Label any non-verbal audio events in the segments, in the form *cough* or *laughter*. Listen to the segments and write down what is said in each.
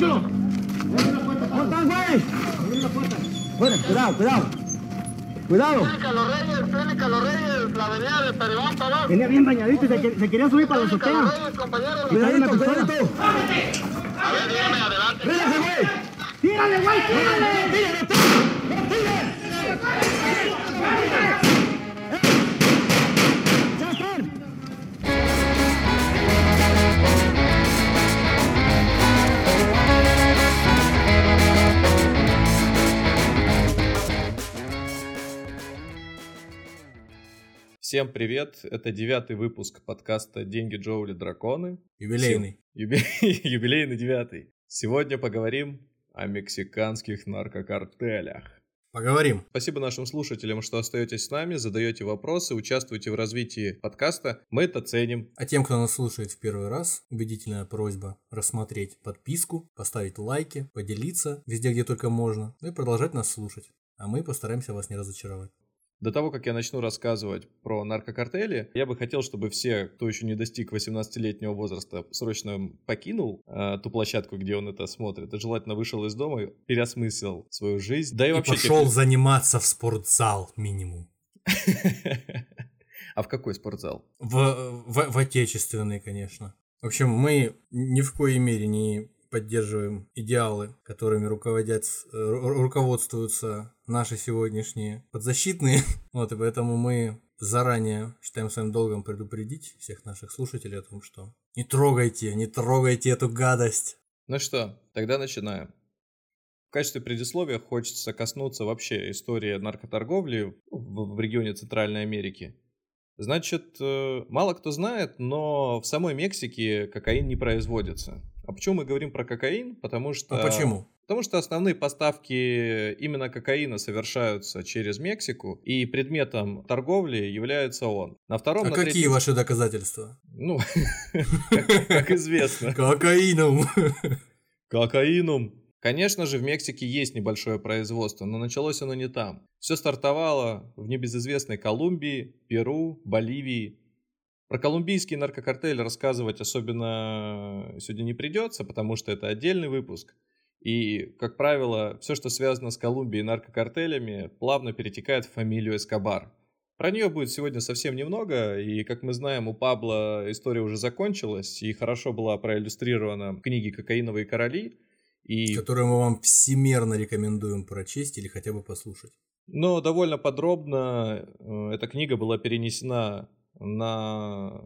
¡Cortan, güey! Bueno, cuidado, cuidado. Cuidado. Clínica Los Reyes, Clínica Los Reyes, la avenida de Peribón, Tabasco. Venía bien bañadito y se, que- se quería subir para la azotea. Cuidadito, cuidadito. A ver, dígame, adelante. ¡Tírale, güey! ¡Tírale, güey! ¡Tírale! ¡Tírale, tírale! Всем привет! Это девятый выпуск подкаста «Деньги, Джоули, драконы». Юбилейный. Юбе- *laughs* Юбилейный девятый. Сегодня поговорим о мексиканских наркокартелях. Поговорим. Спасибо нашим слушателям, что остаетесь с нами, задаете вопросы, участвуете в развитии подкаста. Мы это ценим. А тем, кто нас слушает в первый раз, убедительная просьба рассмотреть подписку, поставить лайки, поделиться везде, где только можно, ну и продолжать нас слушать. А мы постараемся вас не разочаровать. До того, как я начну рассказывать про наркокартели, я бы хотел, чтобы все, кто еще не достиг 18-летнего возраста, срочно покинул э, ту площадку, где он это смотрит, и желательно вышел из дома, переосмыслил свою жизнь. Да и, И вообще... пошел заниматься в спортзал минимум. *laughs* А в какой спортзал? В, в, в отечественный, конечно. В общем, мы ни в коей мере не поддерживаем идеалы, которыми руководят, э, ру- руководствуются наши сегодняшние подзащитные. *laughs* Вот, и поэтому мы заранее считаем своим долгом предупредить всех наших слушателей о том, что не трогайте, не трогайте эту гадость. Ну что, тогда начинаем. В качестве предисловия хочется коснуться вообще истории наркоторговли в, в регионе Центральной Америки. Значит, э, мало кто знает, но в самой Мексике кокаин не производится. А почему мы говорим про кокаин? Потому что... А почему? Потому что основные поставки именно кокаина совершаются через Мексику, и предметом торговли является он. На втором, А на какие третьем- ваши доказательства? Ну, *laughs* как известно. Кокаином. Кокаином. Конечно же, в Мексике есть небольшое производство, но началось оно не там. Все стартовало в небезызвестной Колумбии, Перу, Боливии. Про колумбийский наркокартель рассказывать особенно сегодня не придется, потому что это отдельный выпуск. И, как правило, все, что связано с Колумбией и наркокартелями, плавно перетекает в фамилию Эскобар. Про нее будет сегодня совсем немного, и, как мы знаем, у Пабло история уже закончилась, и хорошо была проиллюстрирована в книге «Кокаиновые короли», и, Которую мы вам всемерно рекомендуем прочесть или хотя бы послушать. но довольно подробно э, эта книга была перенесена на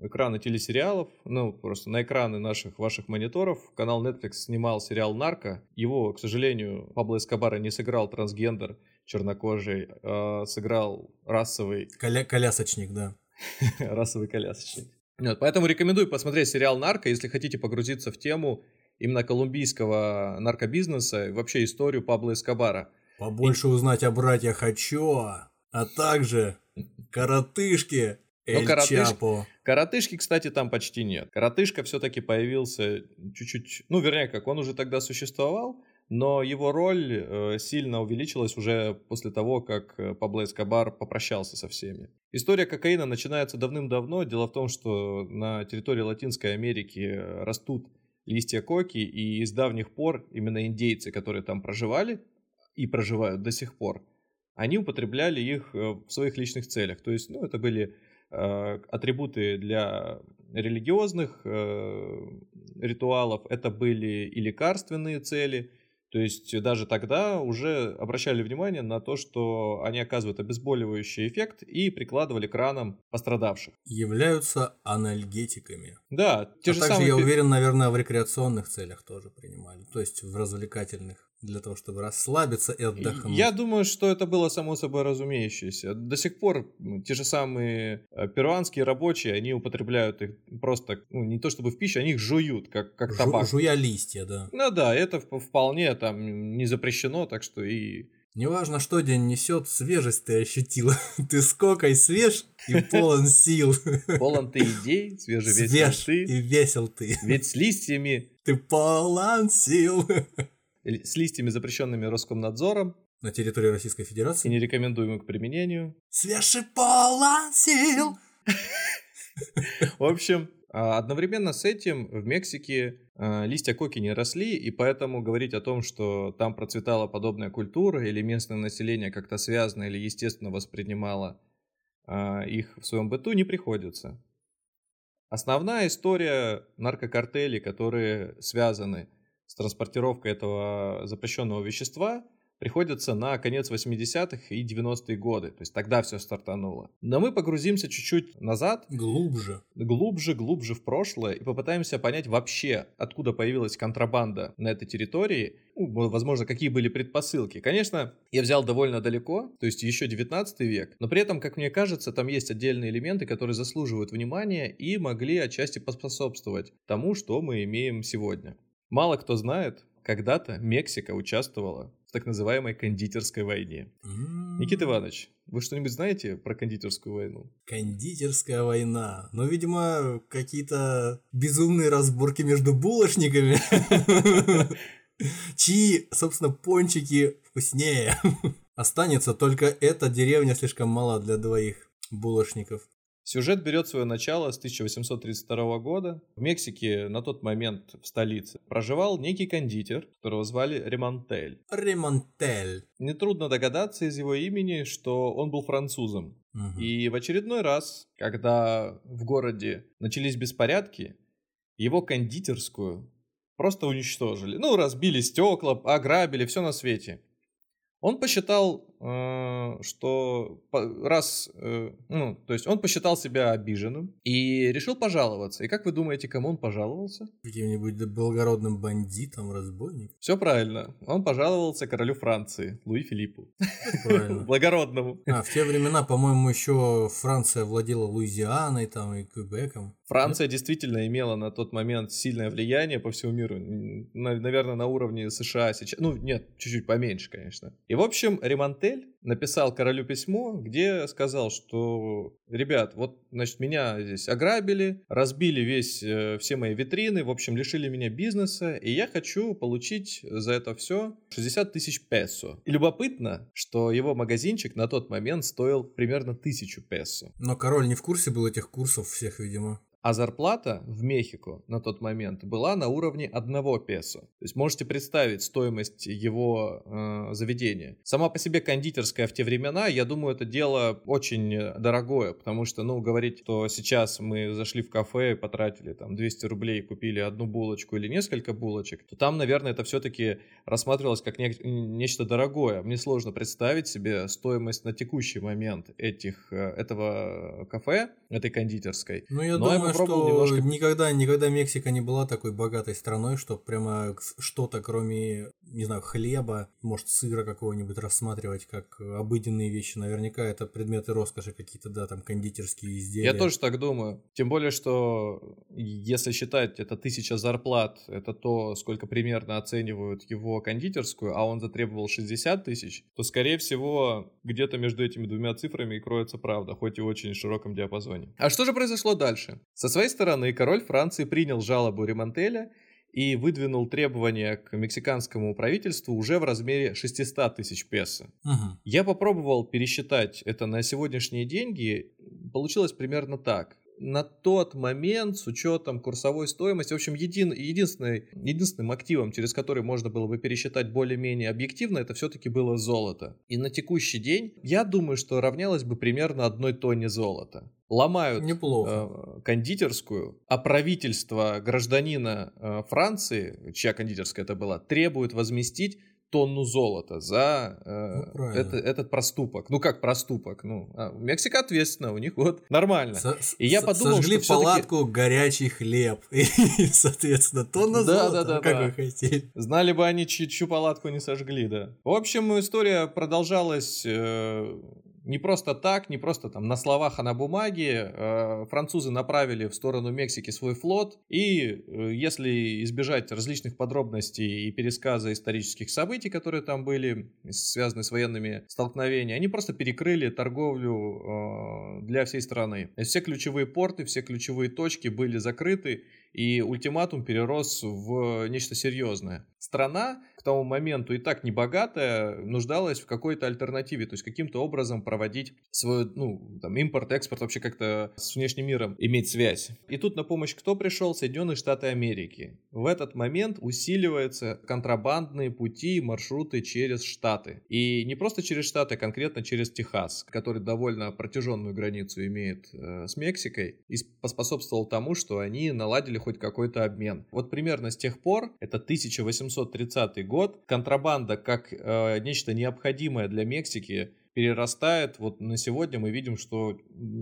экраны телесериалов, ну, просто на экраны наших ваших мониторов. Канал Netflix снимал сериал «Нарко». Его, к сожалению, Пабло Эскобара не сыграл трансгендер чернокожий, а сыграл расовый Коля- колясочник, да. *laughs* расовый колясочник. Вот, поэтому рекомендую посмотреть сериал «Нарко», если хотите погрузиться в тему именно колумбийского наркобизнеса и вообще историю Пабло Эскобара. Побольше узнать о братьях Ачоа, а также *laughs* коротышке Эль коротыш- Чапо. Коротышки, кстати, там почти нет. Коротышка все-таки появился чуть-чуть, ну, вернее, как он уже тогда существовал, но его роль э, сильно увеличилась уже после того, как э, Пабло Эскобар попрощался со всеми. История кокаина начинается давным-давно. Дело в том, что на территории Латинской Америки э, растут листья коки, и с давних пор именно индейцы, которые там проживали и проживают до сих пор, они употребляли их э, в своих личных целях. То есть, ну, это были атрибуты для религиозных э, ритуалов, это были и лекарственные цели. То есть даже тогда уже обращали внимание на то, что они оказывают обезболивающий эффект и прикладывали к ранам пострадавших. Являются анальгетиками. Да, те а же также, самые... я уверен, наверное, в рекреационных целях тоже принимали. То есть в развлекательных. Для того, чтобы расслабиться и отдохнуть. Я думаю, что это было само собой разумеющееся. До сих пор м, те же самые э, перуанские рабочие, они употребляют их просто, ну, не то чтобы в пищу, они их жуют, как, как Жу- табак. жуя листья, да. Ну да, это вп- вполне там не запрещено, так что и... Неважно, что день несет, свежесть ты ощутила. *laughs* Ты скокой свеж и полон сил. *laughs* Полон ты идей, свежевесел Свеж ты. и весел ты. Ведь с листьями, Ты полон сил. *laughs* с листьями, запрещенными Роскомнадзором На территории Российской и Федерации. нерекомендуемы к применению. Свеж и полон сил. В общем, А одновременно с этим в Мексике э, листья коки не росли, и поэтому говорить о том, что там процветала подобная культура или местное население как-то связано или естественно воспринимало э, их в своем быту, не приходится. Основная история наркокартелей, которые связаны с транспортировкой этого запрещенного вещества – приходится на конец 80-х и 90-е годы. То есть тогда все стартануло. Но мы погрузимся чуть-чуть назад. Глубже. Глубже, глубже в прошлое и попытаемся понять вообще, откуда появилась контрабанда на этой территории. Ну, возможно, какие были предпосылки. Конечно, я взял довольно далеко, то есть еще 19 век. Но при этом, как мне кажется, там есть отдельные элементы, которые заслуживают внимания и могли отчасти поспособствовать тому, что мы имеем сегодня. Мало кто знает, когда-то Мексика участвовала в так называемой кондитерской войне. Никита Иванович, вы что-нибудь знаете про кондитерскую войну? Кондитерская война. Ну, видимо, какие-то безумные разборки между булочниками. Чьи, собственно, пончики вкуснее. Останется только эта деревня слишком мала для двоих булочников. Сюжет берет свое начало с 1832 года. В Мексике на тот момент в столице проживал некий кондитер, которого звали Ремонтель. Ремонтель. Нетрудно догадаться из его имени, что он был французом. Угу. И в очередной раз, когда в городе начались беспорядки, его кондитерскую просто уничтожили. Ну, разбили стекла, ограбили, все на свете. Он посчитал, что раз, э, ну, то есть он посчитал себя обиженным и решил пожаловаться. И как вы думаете, кому он пожаловался? Каким-нибудь благородным бандитом, разбойником? Все правильно. Он пожаловался королю Франции, Луи Филиппу. Правильно. *laughs* Благородному. А, в те времена, по-моему, еще Франция владела Луизианой там и Квебеком. Франция Нет? действительно имела на тот момент сильное влияние по всему миру. Наверное, на уровне США сейчас. Ну, нет, чуть-чуть поменьше, конечно. И, в общем, Ремонтель написал королю письмо, где сказал, что, ребят, вот, значит, меня здесь ограбили, разбили весь, э, все мои витрины, в общем, лишили меня бизнеса, и я хочу получить за это все 60 тысяч песо. И любопытно, что его магазинчик на тот момент стоил примерно тысячу песо. Но король не в курсе был этих курсов всех, видимо. А зарплата в Мехико на тот момент была на уровне одного песо. То есть можете представить стоимость его э, заведения. Сама по себе кондитерская в те времена, я думаю, это дело очень дорогое, потому что, ну, говорить, что сейчас мы зашли в кафе и потратили там 200 рублей купили одну булочку или несколько булочек, то там, наверное, это все-таки рассматривалось как не, нечто дорогое. Мне сложно представить себе стоимость на текущий момент этих, э, этого кафе, этой кондитерской. Ну, я Но думаю, что немножко... никогда, никогда Мексика не была такой богатой страной, что прямо что-то, кроме, не знаю, хлеба, может, сыра какого-нибудь рассматривать как обыденные вещи. Наверняка это предметы роскоши какие-то, да, там кондитерские изделия. Я тоже так думаю. Тем более, что если считать это тысяча зарплат, это то, сколько примерно оценивают его кондитерскую, а он затребовал 60 тысяч, то, скорее всего, где-то между этими двумя цифрами и кроется правда, хоть и в очень широком диапазоне. А что же произошло дальше? Со своей стороны, король Франции принял жалобу Ремонтеля и выдвинул требования к мексиканскому правительству уже в размере 600 тысяч песо. Угу. Я попробовал пересчитать это на сегодняшние деньги, получилось примерно так на тот момент с учетом курсовой стоимости, в общем, един, единственный, единственным активом, через который можно было бы пересчитать более-менее объективно, это все-таки было золото. И на текущий день, я думаю, что равнялось бы примерно одной тонне золота ломают Неплохо. Э, кондитерскую, а правительство гражданина э, Франции, чья кондитерская это была, требует возместить тонну золота за э, ну, это, этот проступок. Ну как проступок? Ну, а, Мексика ответственна, у них вот нормально. Со и я подумал, сожгли что палатку горячий хлеб *laughs* и, соответственно, тонна да, золота. Да, да, как да. вы хотели? Знали бы они, чью палатку не сожгли, да. В общем, история продолжалась э, не просто так, не просто там на словах, а на бумаге. Э, французы направили в сторону Мексики свой флот, и э, если избежать различных подробностей и пересказа исторических событий, которые там были, связаны с военными столкновениями, они просто перекрыли торговлю э, для всей страны. Все ключевые порты, все ключевые точки были закрыты, и ультиматум перерос в нечто серьезное. Страна к тому моменту и так небогатая нуждалась в какой-то альтернативе, то есть каким-то образом проводить свой, ну, там, импорт, экспорт, вообще как-то с внешним миром иметь связь. И тут на помощь кто пришел? Соединенные Штаты Америки. В этот момент усиливаются контрабандные пути, маршруты через Штаты. И не просто через Штаты, а конкретно через Техас, который довольно протяженную границу имеет э, с Мексикой, и поспособствовал тому, что они наладили хоть какой-то обмен. Вот примерно с тех пор, это 1830 год, контрабанда как э, нечто необходимое для Мексики перерастает. Вот на сегодня мы видим, что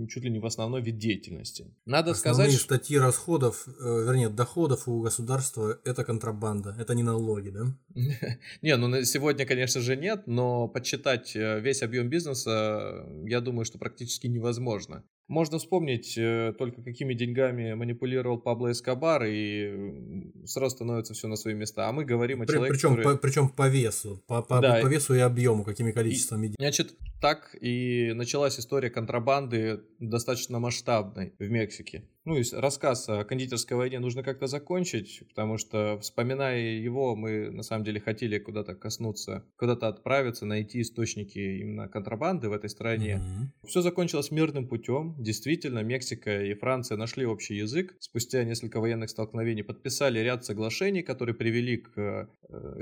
чуть ли не в основной вид деятельности. Надо Основные сказать, статьи расходов, э, вернее, доходов у государства – это контрабанда, это не налоги, да? *laughs* Не, ну на сегодня, конечно же, нет, но подсчитать э, весь объем бизнеса, я думаю, что практически невозможно. Можно вспомнить э, только, какими деньгами манипулировал Пабло Эскобар, и сразу становится все на свои места. А мы говорим о При- человеке, причем, который... по, причем по весу, по, по, Да. по весу и объему, какими количествами денег. Значит, так и началась история контрабанды достаточно масштабной в Мексике. Ну и рассказ о кондитерской войне нужно как-то закончить, потому что, вспоминая его, мы на самом деле хотели куда-то коснуться, куда-то отправиться, найти источники именно контрабанды в этой стране. Мгм. Все закончилось мирным путем. Действительно, Мексика и Франция нашли общий язык. Спустя несколько военных столкновений подписали ряд соглашений, которые привели к э,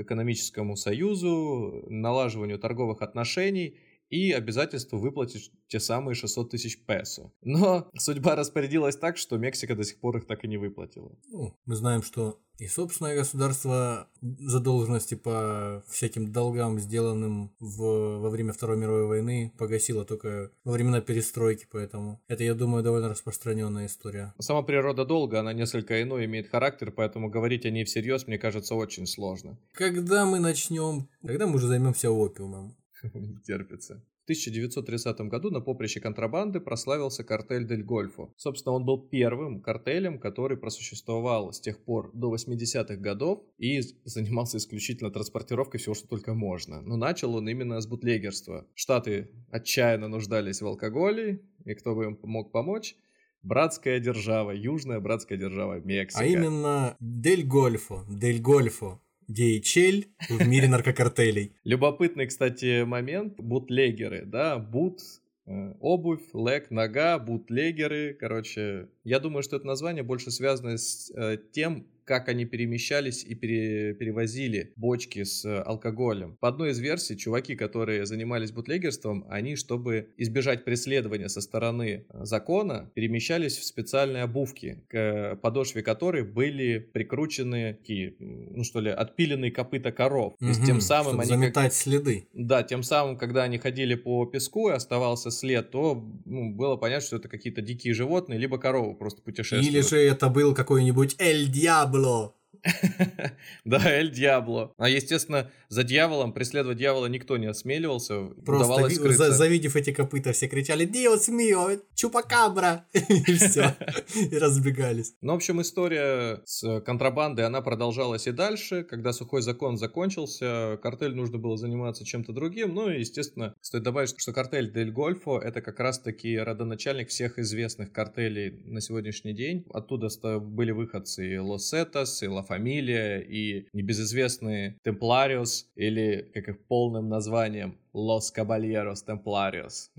экономическому союзу, налаживанию торговых отношений и обязательству выплатить те самые 600 тысяч песо. Но судьба распорядилась так, что Мексика до сих пор их так и не выплатила. Ну, мы знаем, что и собственное государство задолженности по всяким долгам, сделанным в, во время Второй мировой войны, погасило только во времена перестройки, поэтому это, я думаю, довольно распространенная история. Сама природа долга, она несколько иной имеет характер, поэтому говорить о ней всерьез, мне кажется, очень сложно. Когда мы начнем, когда мы уже займемся опиумом? Не *laughs* терпится. В 1930 году на поприще контрабанды прославился картель Дель Гольфо. Собственно, он был первым картелем, который просуществовал с тех пор до 80-х годов и занимался исключительно транспортировкой всего, что только можно. Но начал он именно с бутлегерства. Штаты отчаянно нуждались в алкоголе, и кто бы им мог помочь? Братская держава, южная братская держава Мексика. А именно Дель Гольфо, Дель Гольфо, DHL в мире наркокартелей. *laughs* Любопытный, кстати, момент. Бутлегеры, да, бут, э, обувь, лэг, нога, бутлегеры. Короче, я думаю, что это название больше связано с э, тем, как они перемещались и пере- перевозили бочки с э, алкоголем. По одной из версий, чуваки, которые занимались бутлегерством, они, чтобы избежать преследования со стороны э, закона, перемещались в специальные обувки, к подошве которой были прикручены такие, ну что ли, отпиленные копыта коров. То есть тем самым они как- заметать следы. да, тем самым, когда они ходили по песку и оставался след, то ну, было понятно, что это какие-то дикие животные, либо коровы просто путешествуют. Или же это был какой-нибудь Эль Диабло. below. *laughs* Да, Эль Диабло. А, естественно, за дьяволом, преследовать дьявола никто не осмеливался. Просто за- завидев эти копыта, все кричали «Диос мио! Чупакабра!» *laughs* И все. И разбегались. Ну, в общем, история с контрабандой, она продолжалась и дальше. Когда сухой закон закончился, картель нужно было заниматься чем-то другим. Ну, и, естественно, стоит добавить, что картель Дель Гольфо — это как раз-таки родоначальник всех известных картелей на сегодняшний день. Оттуда были выходцы и Лос Сетос, и Ла Фамилия, и небезызвестные Темплариус, или, как их полным названием, Лос Кабальерос Темплариус.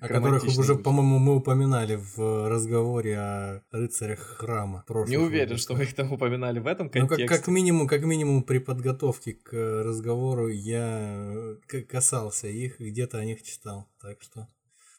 О которых уже, по-моему, мы упоминали в разговоре о рыцарях храма. Не уверен, выпусках. что мы их там упоминали в этом Ну, контексте. как, как минимум, как минимум при подготовке к э, разговору я э, касался их, где-то о них читал, так что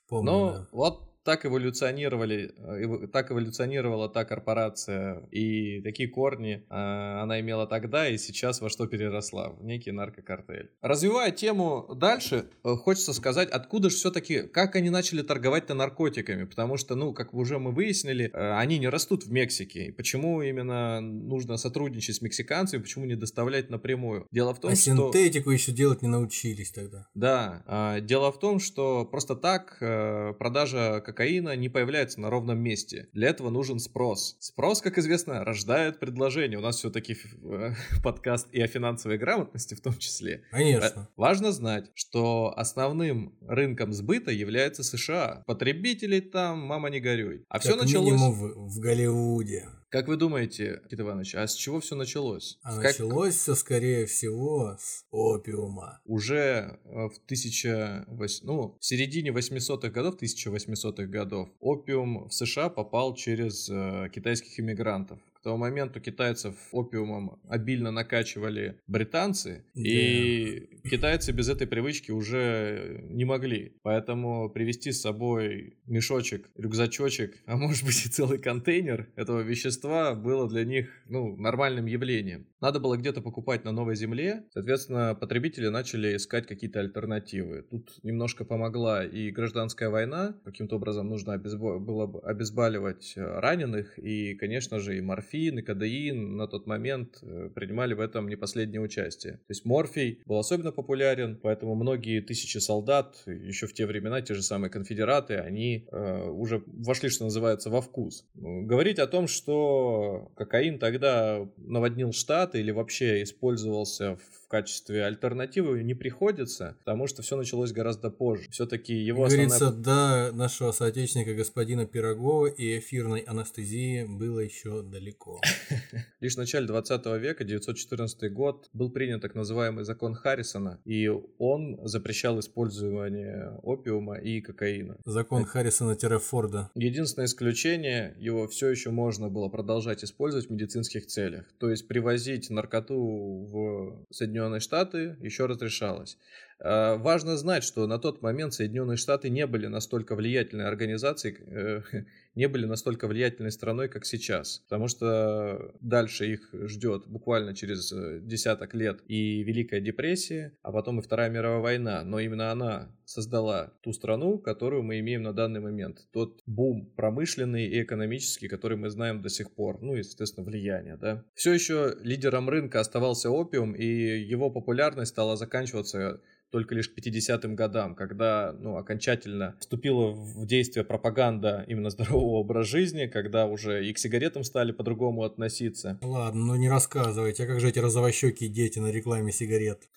помню. Ну, да. вот так эволюционировали, э, так эволюционировала та корпорация, и такие корни э, она имела тогда и сейчас во что переросла, в некий наркокартель. Развивая тему дальше, э, хочется сказать, откуда же все-таки, как они начали торговать-то наркотиками, потому что, ну, как уже мы выяснили, э, они не растут в Мексике, и почему именно нужно сотрудничать с мексиканцами, почему не доставлять напрямую? Дело в том, а что... синтетику еще делать не научились тогда. Да, а, дело в том, что просто так э, продажа кокаина не появляется на ровном месте. Для этого нужен спрос. Спрос, как известно, рождает предложение. У нас все-таки *laughs* подкаст и о финансовой грамотности в том числе. Конечно. Э, Важно знать, что основным рынком сбыта является США. Потребителей там, мама не горюй. А все Как началось... минимум в, в Голливуде. Как вы думаете, Кит Иванович, а с чего все началось? А Как- началось все, скорее всего, с опиума. уже э, в 1008, ну, в середине 800-х годов, 1800-х годов, опиум в США попал через э, китайских иммигрантов. Тому моменту китайцев опиумом обильно накачивали британцы, и китайцы без этой привычки уже не могли. Поэтому привезти с собой мешочек, рюкзачочек, а может быть и целый контейнер этого вещества было для них ну, нормальным явлением. Надо было где-то покупать на новой земле, соответственно, потребители начали искать какие-то альтернативы. Тут немножко помогла и гражданская война, каким-то образом нужно обезбо- было бы обезболивать э, раненых, и, конечно же, и морфин, и кадеин на тот момент э, принимали в этом не последнее участие. То есть морфий был особенно популярен, поэтому многие тысячи солдат, еще в те времена, те же самые конфедераты, они э, уже вошли, что называется, во вкус. Говорить о том, что кокаин тогда наводнил Штаты или вообще использовался в качестве альтернативы не приходится, потому что все началось гораздо позже. Все-таки его Как говорится, основная... до нашего соотечественника господина Пирогова и эфирной анестезии было еще далеко. *laughs* Лишь в начале 20 века, 914 год, был принят так называемый закон Харрисона, и он запрещал использование опиума и кокаина. Закон Харрисона-Форда. Единственное исключение, его все еще можно было продолжать использовать в медицинских целях. То есть привозить наркоту в Соединенные Штаты еще разрешалось. Э, Важно знать, что на тот момент Соединенные Штаты не были настолько влиятельной организацией, э, *laughs* не были настолько влиятельной страной, как сейчас. Потому что дальше их ждет буквально через э, десяток лет и Великая депрессия, а потом и Вторая мировая война. Но именно она создала ту страну, которую мы имеем на данный момент. Тот бум промышленный и экономический, который мы знаем до сих пор. Ну и, естественно, влияние. Да? Все еще лидером рынка оставался опиум, и его популярность стала заканчиваться только лишь к 50-м годам, когда ну, окончательно вступила в действие пропаганда именно здорового образа жизни, когда уже и к сигаретам стали по-другому относиться. Ладно, ну не рассказывайте, а как же эти розовощекие дети на рекламе сигарет?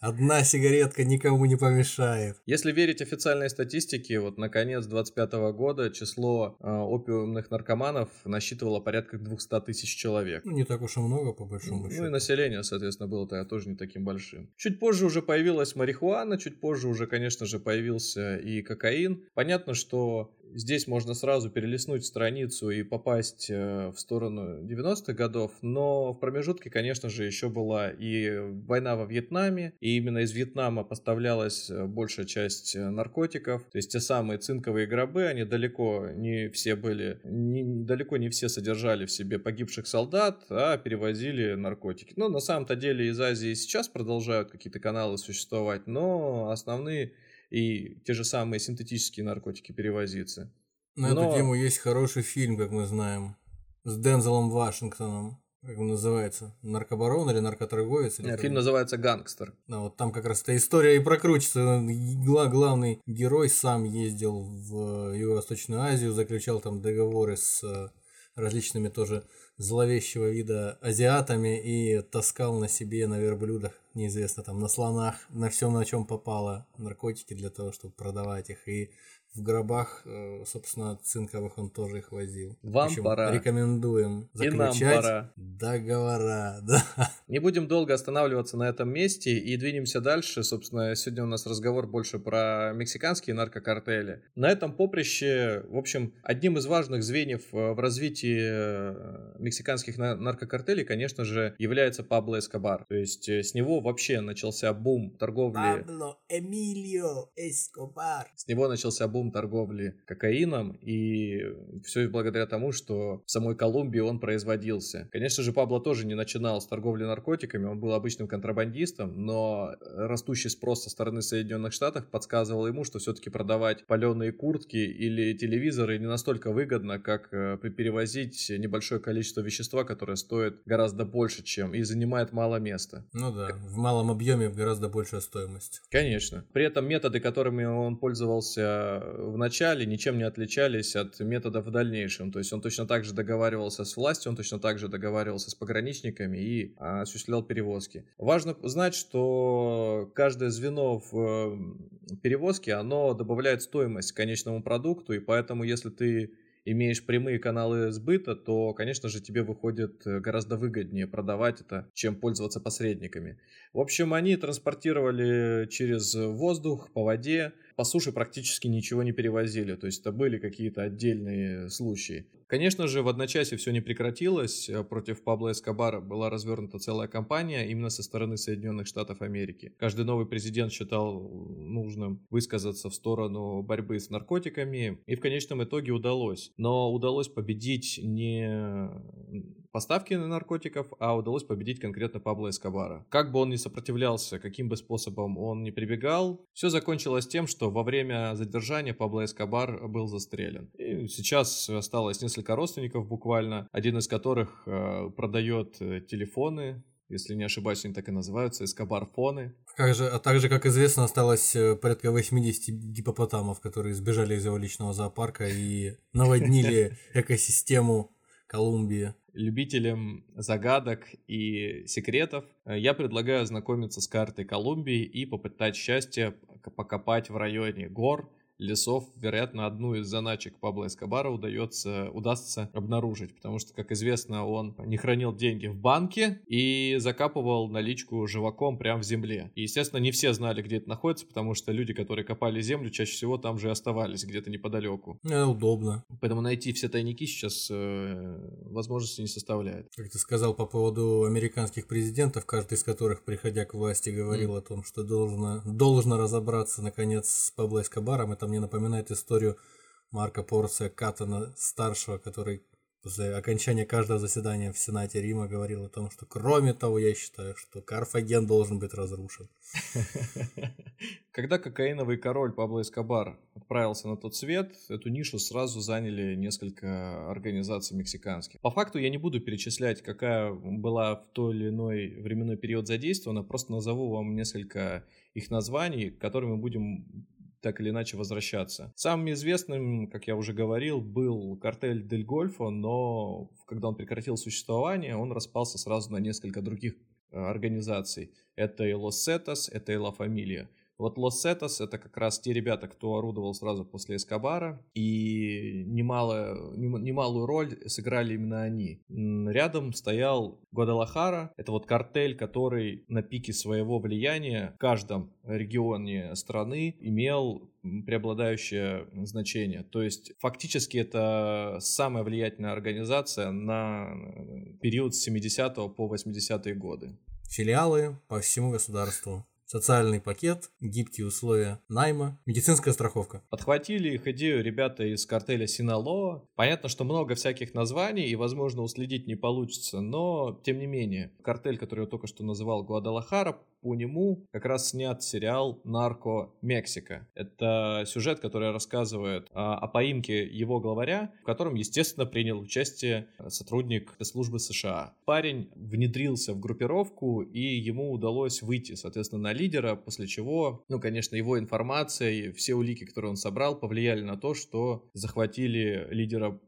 Одна сигаретка никому не помешает. Если верить официальной статистике, вот на конец 25 года число э, опиумных наркоманов насчитывало порядка 200 тысяч человек. Ну не так уж и много, по большому Ну и счету. население, соответственно, было тогда тоже не таким большим. Чуть позже уже появилась марихуана, чуть позже уже, конечно же, появился и кокаин. Понятно, что здесь можно сразу перелистнуть страницу и попасть э, в сторону 90-х годов, но в промежутке, конечно же, еще была и война во Вьетнаме, и именно из Вьетнама поставлялась э, большая часть э, наркотиков, то есть те самые цинковые гробы, они далеко не все были, не- далеко не все содержали в себе погибших солдат, а перевозили наркотики. Ну, на самом-то деле из Азии сейчас продолжают какие-то каналы существовать, но основные и те же самые синтетические наркотики перевозиться. На эту но- тему есть хороший фильм, как мы знаем, с Дензелом Вашингтоном. Как он называется? Наркобарон или наркоторговец? Или Э, как Фильм называется «Гангстер». Да, вот там как раз эта история и прокручивается. Гла- главный герой сам ездил в Юго-Восточную Азию, заключал там договоры с э, различными тоже зловещего вида азиатами и таскал на себе на верблюдах, неизвестно там, на слонах, на всем, на чем попало, наркотики для того, чтобы продавать их. И в гробах, э, собственно, цинковых он тоже их возил. Вам общем, пора. Рекомендуем И нам заключать пора. договора. *laughs* Да. Не будем долго останавливаться на этом месте и двинемся дальше. Собственно, сегодня у нас разговор больше про мексиканские наркокартели. На этом поприще, в общем, одним из важных звеньев э, в развитии э, мексиканских на- наркокартелей, конечно же, является Пабло Эскобар. То есть с него вообще начался бум торговли Пабло Эмилио Эскобар. С него начался бум торговли кокаином, и все благодаря тому, что в самой Колумбии он производился. Конечно же, Пабло тоже не начинал с торговли наркотиками, он был обычным контрабандистом, но растущий спрос со стороны Соединенных Штатов подсказывал ему, что все-таки продавать паленые куртки или телевизоры не настолько выгодно, как э, перевозить небольшое количество вещества, которое стоит гораздо больше, чем и занимает мало места. Ну да, в малом объеме гораздо большая стоимость. Конечно. При этом методы, которыми он пользовался в начале, ничем не отличались от методов в дальнейшем. То есть он точно так же договаривался с властью, он точно так же договаривался с пограничниками и а, осуществлял перевозки. Важно знать, что каждое звено в перевозке, оно добавляет стоимость конечному продукту, и поэтому если ты имеешь прямые каналы сбыта, то, конечно же, тебе выходит э, гораздо выгоднее продавать это, чем пользоваться посредниками. В общем, они транспортировали через воздух, по воде, по суше практически ничего не перевозили, то есть это были какие-то отдельные случаи. Конечно же, в одночасье все не прекратилось. Э, против Пабло Эскобара была развернута целая кампания именно со стороны Соединенных Штатов Америки. Каждый новый президент считал нужным высказаться в сторону борьбы с наркотиками, и в конечном итоге удалось. Но удалось победить не поставки на наркотиков, а удалось победить конкретно Пабло Эскобара. Как бы он ни сопротивлялся, каким бы способом он ни прибегал, все закончилось тем, что во время задержания Пабло Эскобар был застрелен. И сейчас осталось несколько родственников буквально, один из которых э, продает телефоны, если не ошибаюсь, они так и называются, эскобар-фоны. Как же, а также, как известно, осталось порядка 80 гипопотамов, которые сбежали из его личного зоопарка и наводнили экосистему Колумбии любителям загадок и секретов, я предлагаю ознакомиться с картой Колумбии и попытать счастье покопать в районе гор, лесов, вероятно, одну из заначек Пабло Эскобара удается, удастся обнаружить, потому что, как известно, он не хранил деньги в банке и закапывал наличку живаком прямо в земле. И, естественно, не все знали, где это находится, потому что люди, которые копали землю, чаще всего там же и оставались, где-то неподалеку. Это удобно. Поэтому найти все тайники сейчас э, возможности не составляет. Как ты сказал по поводу американских президентов, каждый из которых, приходя к власти, говорил mm. о том, что должно, должно разобраться, наконец, с Пабло Эскобаром, это мне напоминает историю Марка Порция Катана старшего, который после окончания каждого заседания в Сенате Рима говорил о том, что кроме того, я считаю, что Карфаген должен быть разрушен. *laughs* Когда кокаиновый король Пабло Эскобар отправился на тот свет, эту нишу сразу заняли несколько организаций мексиканских. По факту я не буду перечислять, какая была в той или иной временной период задействована, просто назову вам несколько их названий, к которым мы будем так или иначе возвращаться. Самым известным, как я уже говорил, был картель Дель Гольфо, но когда он прекратил существование, он распался сразу на несколько других э, организаций. Это и Лос Сетос, это и Ла Фамилия. Вот Лос Сетос это как раз те ребята, кто орудовал сразу после Эскобара, и немало, немалую роль сыграли именно они. Рядом стоял Гвадалахара, это вот картель, который на пике своего влияния в каждом регионе страны имел преобладающее значение. То есть фактически это самая влиятельная организация на период с 70 по 80-е годы. Филиалы по всему государству социальный пакет, гибкие условия найма, медицинская страховка. Подхватили их идею ребята из картеля Синалоа. Понятно, что много всяких названий и, возможно, уследить не получится, но, тем не менее, картель, который я только что называл Гуадалахара, по нему как раз снят сериал «Нарко Мексика». Это сюжет, который рассказывает о, о поимке его главаря, в котором, естественно, принял участие сотрудник службы США. Парень внедрился в группировку, и ему удалось выйти, соответственно, на лидера, после чего, ну, конечно, его информация и все улики, которые он собрал, повлияли на то, что захватили лидера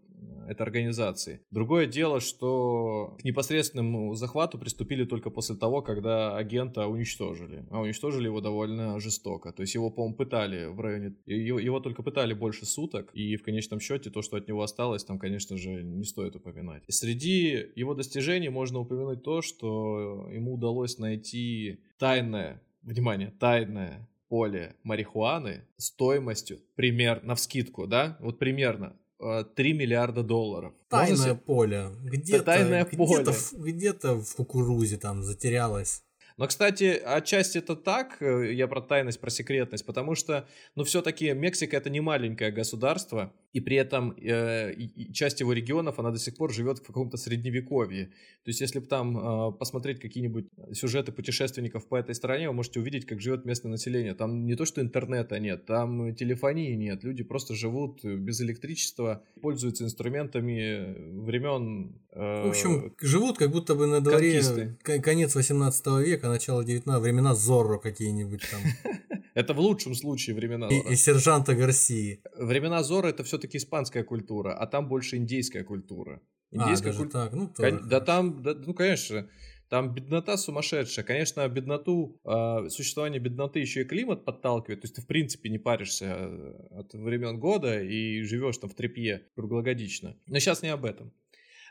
этой организации. Другое дело, что к непосредственному захвату приступили только после того, когда агента уничтожили. А уничтожили его довольно жестоко. То есть его, по-моему, пытали в районе... Его, его только пытали больше суток, и в конечном счете то, что от него осталось, там, конечно же, не стоит упоминать. Среди его достижений можно упомянуть то, что ему удалось найти тайное, внимание, тайное поле марихуаны стоимостью примерно, на вскидку, да, вот примерно 3 миллиарда долларов. Тайное Можно... поле. Где-то, Тайное где-то, поле. где-то в кукурузе там затерялось. Но, кстати, отчасти это так, э, я про тайность, про секретность, потому что, ну, все-таки Мексика это не маленькое государство, и при этом э, часть его регионов, она до сих пор живет в каком-то средневековье. То есть, если бы там э, посмотреть какие-нибудь сюжеты путешественников по этой стране, вы можете увидеть, как живет местное население. Там не то, что интернета нет, там телефонии нет. Люди просто живут без электричества, пользуются инструментами времен... Э, в общем, живут как будто бы на дворе конкисты. конец 18 века, начало 19 времена Зорро какие-нибудь там. *laughs* Это в лучшем случае времена Зорро. И, и сержанта Гарсии. Времена Зорро это все-таки испанская культура, а там больше индейская культура. Индейская а, куль... так, ну тоже Да там, да, ну конечно, Там беднота сумасшедшая. Конечно, бедноту, э, существование бедноты еще и климат подталкивает. То есть ты, в принципе, не паришься э, от времен года и живешь там в трепье круглогодично. Но сейчас не об этом.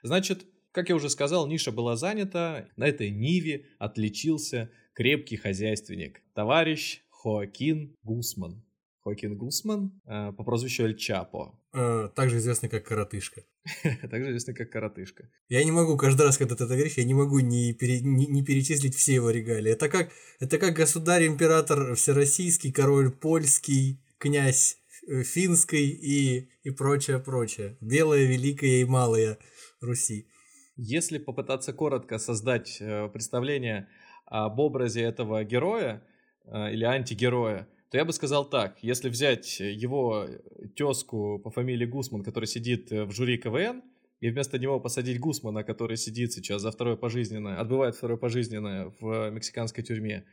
Значит, как я уже сказал, ниша была занята. На этой ниве отличился крепкий хозяйственник. Товарищ Хоакин Гусман. Хоакин Гусман э, по прозвищу Эль Чапо. Э, также известный как Коротышка. *laughs* Также известный как Коротышка. Я не могу каждый раз, когда ты это говоришь, я не могу не, пере, не, не перечислить все его регалии. Это как, это как государь-император всероссийский, король польский, князь э, финской и, и прочее, прочее. Белая, великая и малая Руси. Если попытаться коротко создать представление об образе этого героя или антигероя, то я бы сказал так. Если взять его тезку по фамилии Гусман, который сидит в жюри КВН, и вместо него посадить Гусмана, который сидит сейчас за второе пожизненное, отбывает второе пожизненное в мексиканской тюрьме,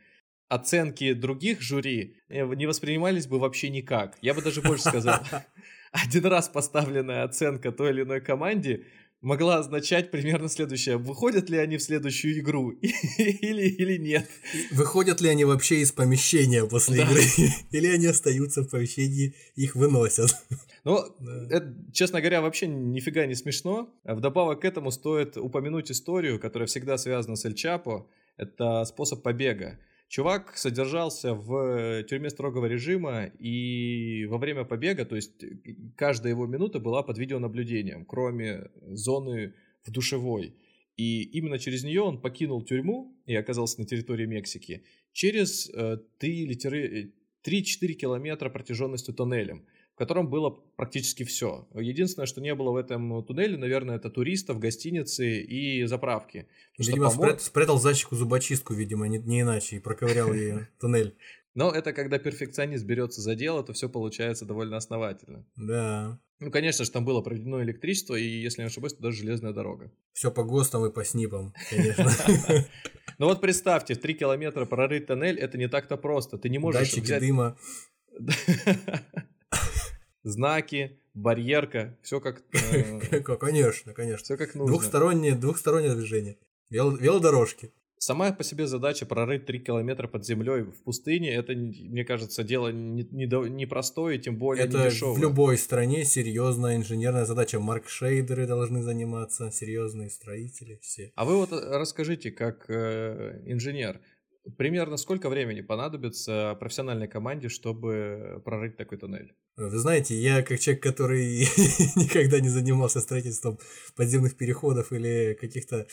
оценки других жюри не воспринимались бы вообще никак. Я бы даже больше сказал. *laughs* Один раз поставленная оценка той или иной команде могла означать примерно следующее. Выходят ли они в следующую игру *laughs* или, или нет? Выходят ли они вообще из помещения после да. игры? *laughs* Или они остаются в помещении, их выносят? Ну, *laughs* да. это, честно говоря, вообще нифига не смешно. Вдобавок к этому стоит упомянуть историю, которая всегда связана с Эль Чапо. Это способ побега. Чувак содержался в тюрьме строгого режима, и во время побега, то есть каждая его минута была под видеонаблюдением, кроме зоны в душевой. И именно через нее он покинул тюрьму и оказался на территории Мексики через э, 3-4 километра протяженностью тоннелем в котором было практически все. Единственное, что не было в этом туннеле, наверное, это туристов, гостиницы и заправки. Видимо, помог... спрятал, спрятал зайчику зубочистку, видимо, не, не иначе, и проковырял ее *laughs* туннель. Но это когда перфекционист берется за дело, то все получается довольно основательно. Да. Ну, конечно же, там было проведено электричество, и, если не ошибаюсь, то даже железная дорога. Все по ГОСТам и по СНИПам, *laughs* конечно. *laughs* Ну вот представьте, в 3 километра прорыть тоннель, это не так-то просто. Ты не можешь Датчики дыма. Знаки, барьерка, все как... Э, *laughs* конечно, конечно. Все как нужно. Двухстороннее, двухстороннее движение. Велодорожки. Сама по себе задача прорыть 3 километра под землей в пустыне, это, мне кажется, дело непростое, не, не тем более это не дешевое. в любой стране серьезная инженерная задача. Маркшейдеры должны заниматься, серьезные строители, все. А вы вот расскажите, как э, инженер, примерно сколько времени понадобится профессиональной команде, чтобы прорыть такой тоннель? Вы знаете, я как человек, который *laughs* никогда не занимался строительством подземных переходов или каких-то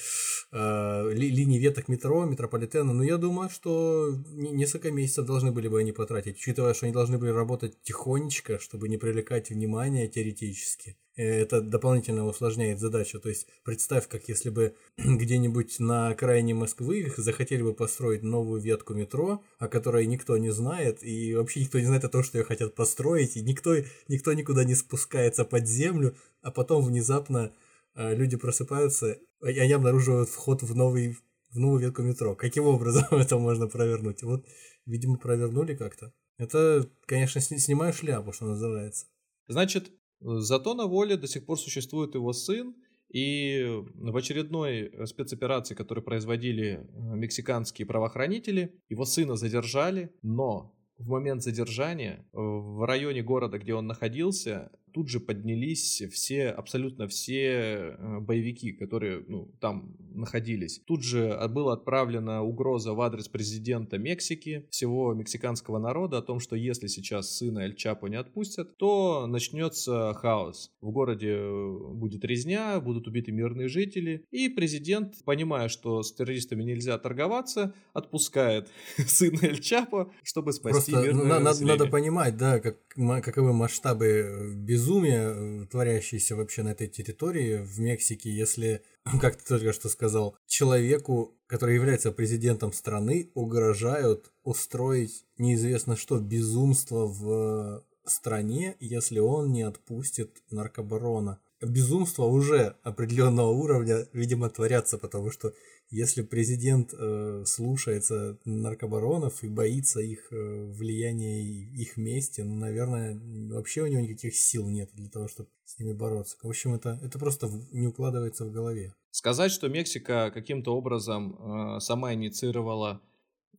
э, ли, линий веток метро, метрополитена, но я думаю, что несколько месяцев должны были бы они потратить, учитывая, что они должны были работать тихонечко, чтобы не привлекать внимание теоретически. Это дополнительно усложняет задачу. То есть представь, как если бы *clears throat* где-нибудь на окраине Москвы захотели бы построить новую ветку метро, о которой никто не знает, и вообще никто не знает о том, что ее хотят построить, и никто, никто никуда не спускается под землю, а потом внезапно э, люди просыпаются, и они обнаруживают вход в новый в новую ветку метро. Каким образом *laughs* это можно провернуть? Вот, видимо, провернули как-то. Это, конечно, снимаю шляпу, что называется. Значит, Зато на воле до сих пор существует его сын, и в очередной спецоперации, которую производили э, мексиканские правоохранители, его сына задержали, но в момент задержания в районе города, где он находился, тут же поднялись все, абсолютно все э, боевики, которые ну, там находились. Тут же была отправлена угроза в адрес президента Мексики, всего мексиканского народа о том, что если сейчас сына Эль Чапо не отпустят, то начнется хаос. В городе э, будет резня, будут убиты мирные жители, и президент, понимая, что с террористами нельзя торговаться, отпускает *laughs* сына Эль Чапо, чтобы спасти Просто мирное надо, надо понимать, да, как, каковы масштабы без безумие, э, творящееся вообще на этой территории в Мексике, если, *clears throat* как ты только что сказал, человеку, который является президентом страны, угрожают устроить неизвестно что, безумство в стране, если он не отпустит наркобарона. Безумства уже определенного уровня, видимо, творятся, потому что если президент э, слушается наркобаронов и боится их э, влияния и их мести, ну, наверное, вообще у него никаких сил нет для того, чтобы с ними бороться. В общем, это, это просто не укладывается в голове. Сказать, что Мексика каким-то образом э, сама инициировала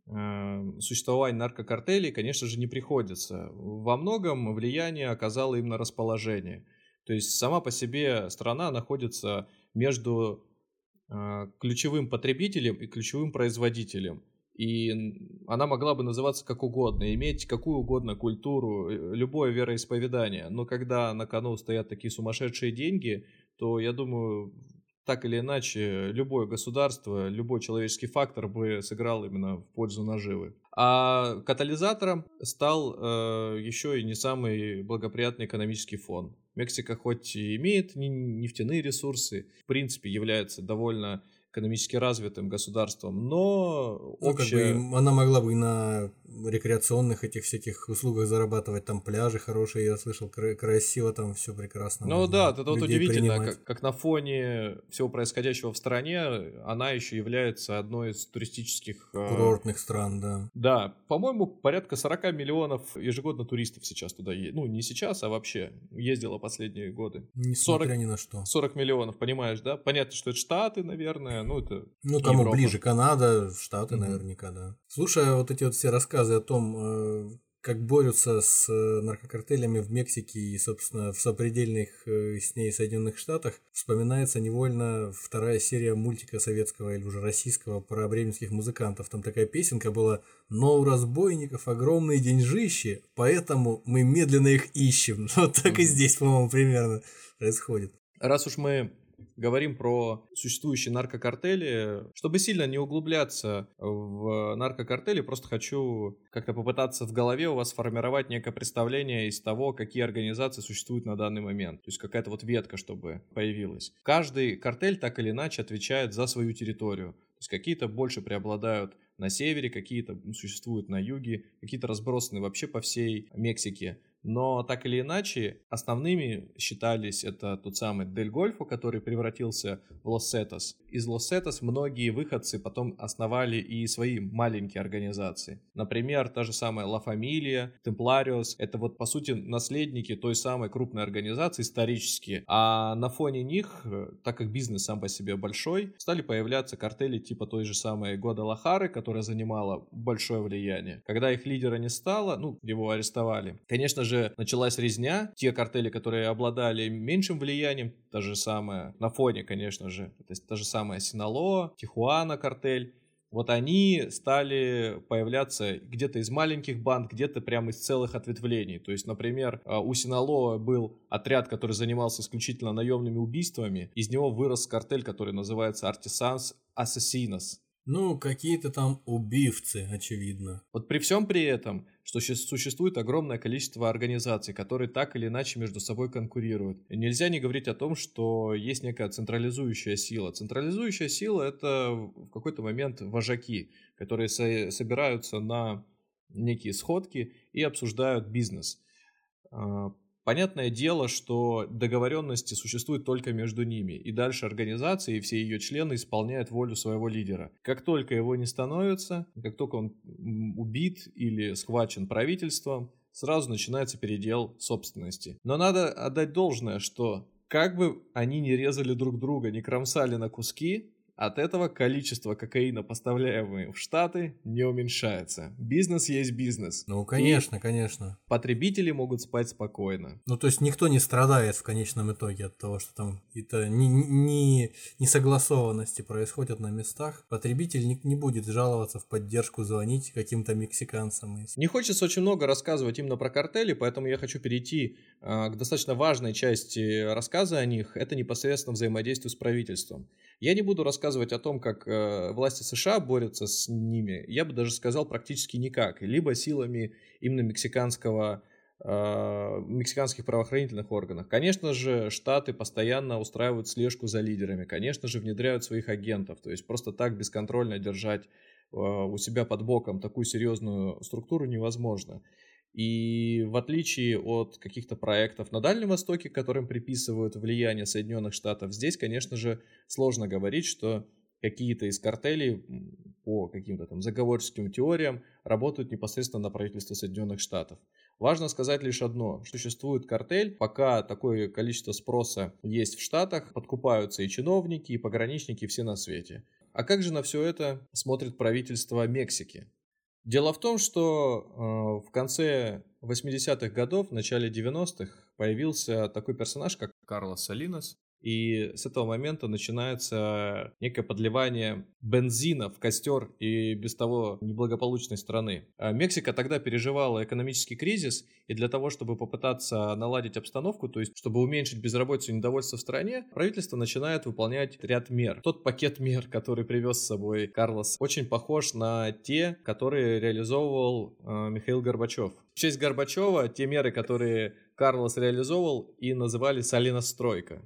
э, существование наркокартелей, конечно же, не приходится. Во многом влияние оказало именно расположение. То есть сама по себе страна находится между э, ключевым потребителем и ключевым производителем. И она могла бы называться как угодно, иметь какую угодно культуру, э, любое вероисповедание. Но когда на кону стоят такие сумасшедшие деньги, то, я думаю, так или иначе, любое государство, любой человеческий фактор бы сыграл именно в пользу наживы. А катализатором стал э, еще и не самый благоприятный экономический фон. Мексика хоть и имеет нефтяные ресурсы, в принципе является довольно экономически развитым государством, но ну, общая... как бы она могла бы и на рекреационных этих всяких услугах зарабатывать, там пляжи хорошие, я слышал, красиво там все прекрасно. Ну да, это вот удивительно, как, как на фоне всего происходящего в стране, она еще является одной из туристических... Э, Курортных стран, да. Да, по-моему, порядка 40 миллионов ежегодно туристов сейчас туда едет. Ну, не сейчас, а вообще ездила последние годы. Несмотря 40, ни на что. 40 миллионов, понимаешь, да? Понятно, что это Штаты, наверное, ну это Ну, кому Европа. ближе, Канада, Штаты mm-hmm. наверняка, да. Слушая вот эти вот все рассказы о том, э, как борются с э, наркокартелями в Мексике и, собственно, в сопредельных э, с ней Соединенных Штатах, вспоминается невольно вторая серия мультика советского или уже российского про бременских музыкантов. Там такая песенка была «Но у разбойников огромные деньжищи, поэтому мы медленно их ищем». *laughs* Вот так и здесь, по-моему, примерно происходит. Раз уж мы говорим про существующие наркокартели. Чтобы сильно не углубляться в наркокартели, просто хочу как-то попытаться в голове у вас сформировать некое представление из того, какие организации существуют на данный момент. То есть какая-то вот ветка, чтобы появилась. Каждый картель так или иначе отвечает за свою территорию. То есть какие-то больше преобладают на севере, какие-то существуют на юге, какие-то разбросаны вообще по всей Мексике. Но так или иначе, основными считались это тот самый Дель Гольфо, который превратился в Лос-Сетос. Из Лос-Сетос многие выходцы потом основали и свои маленькие организации. Например, та же самая Ла Фамилия, Темплариос. Это вот, по сути, наследники той самой крупной организации исторические. А на фоне них, так как бизнес сам по себе большой, стали появляться картели типа той же самой Гуадалахары, которая занимала большое влияние. Когда их лидера не стало, ну, его арестовали, конечно же, же началась резня. Те картели, которые обладали меньшим влиянием, та же самая, на фоне, конечно же, то есть та же самая Синало, Тихуана картель, вот они стали появляться где-то из маленьких банд, где-то прямо из целых ответвлений. То есть, например, а, у Синалоа был отряд, который занимался исключительно наемными убийствами. Из него вырос картель, который называется Artisans Assassinos. Ну, какие-то там убивцы, очевидно. Вот при всем при этом, что существует огромное количество организаций, которые так или иначе между собой конкурируют. И нельзя не говорить о том, что есть некая централизующая сила. Централизующая сила – это в какой-то момент вожаки, которые со собираются на некие сходки и обсуждают бизнес. Понятное дело, что договоренности существуют только между ними, и дальше организация и все ее члены исполняют волю своего лидера. Как только его не становится, как только он убит или схвачен правительством, сразу начинается передел собственности. Но надо отдать должное, что как бы они не резали друг друга, не кромсали на куски, от этого количество кокаина, поставляемого в Штаты, не уменьшается. Бизнес есть бизнес. Ну, конечно, и конечно. Потребители могут спать спокойно. Ну, то есть никто не страдает в конечном итоге от того, что там какие-то не, не, несогласованности происходят на местах. Потребитель не, не будет жаловаться в поддержку, звонить каким-то мексиканцам. Не хочется очень много рассказывать именно про картели, поэтому я хочу перейти э, к достаточно важной части рассказа о них. Это непосредственно взаимодействие с правительством. Я не буду рассказывать о том, как э, власти США борются с ними. Я бы даже сказал практически никак. Либо силами именно мексиканского э, мексиканских правоохранительных органов. Конечно же, штаты постоянно устраивают слежку за лидерами, конечно же, внедряют своих агентов, то есть просто так бесконтрольно держать э, у себя под боком такую серьезную структуру невозможно. И в отличие от каких-то проектов на Дальнем Востоке, которым приписывают влияние Соединенных Штатов, здесь, конечно же, сложно говорить, что какие-то из картелей по каким-то там заговорческим теориям работают непосредственно на правительство Соединенных Штатов. Важно сказать лишь одно. Существует картель, пока такое количество спроса есть в Штатах, подкупаются и чиновники, и пограничники, и все на свете. А как же на все это смотрит правительство Мексики? Дело в том, что э, в конце 80-х годов, в начале 90-х появился такой персонаж, как Карлос Салинос, и с этого момента начинается некое подливание бензина в костер и без того неблагополучной страны. А Мексика тогда переживала экономический кризис, и для того, чтобы попытаться наладить обстановку, то есть чтобы уменьшить безработицу и недовольство в стране, правительство начинает выполнять ряд мер. Тот пакет мер, который привез с собой Карлос, очень похож на те, которые реализовывал э, Михаил Горбачев. В честь Горбачева те меры, которые Карлос реализовывал, и называли «Солиностройка».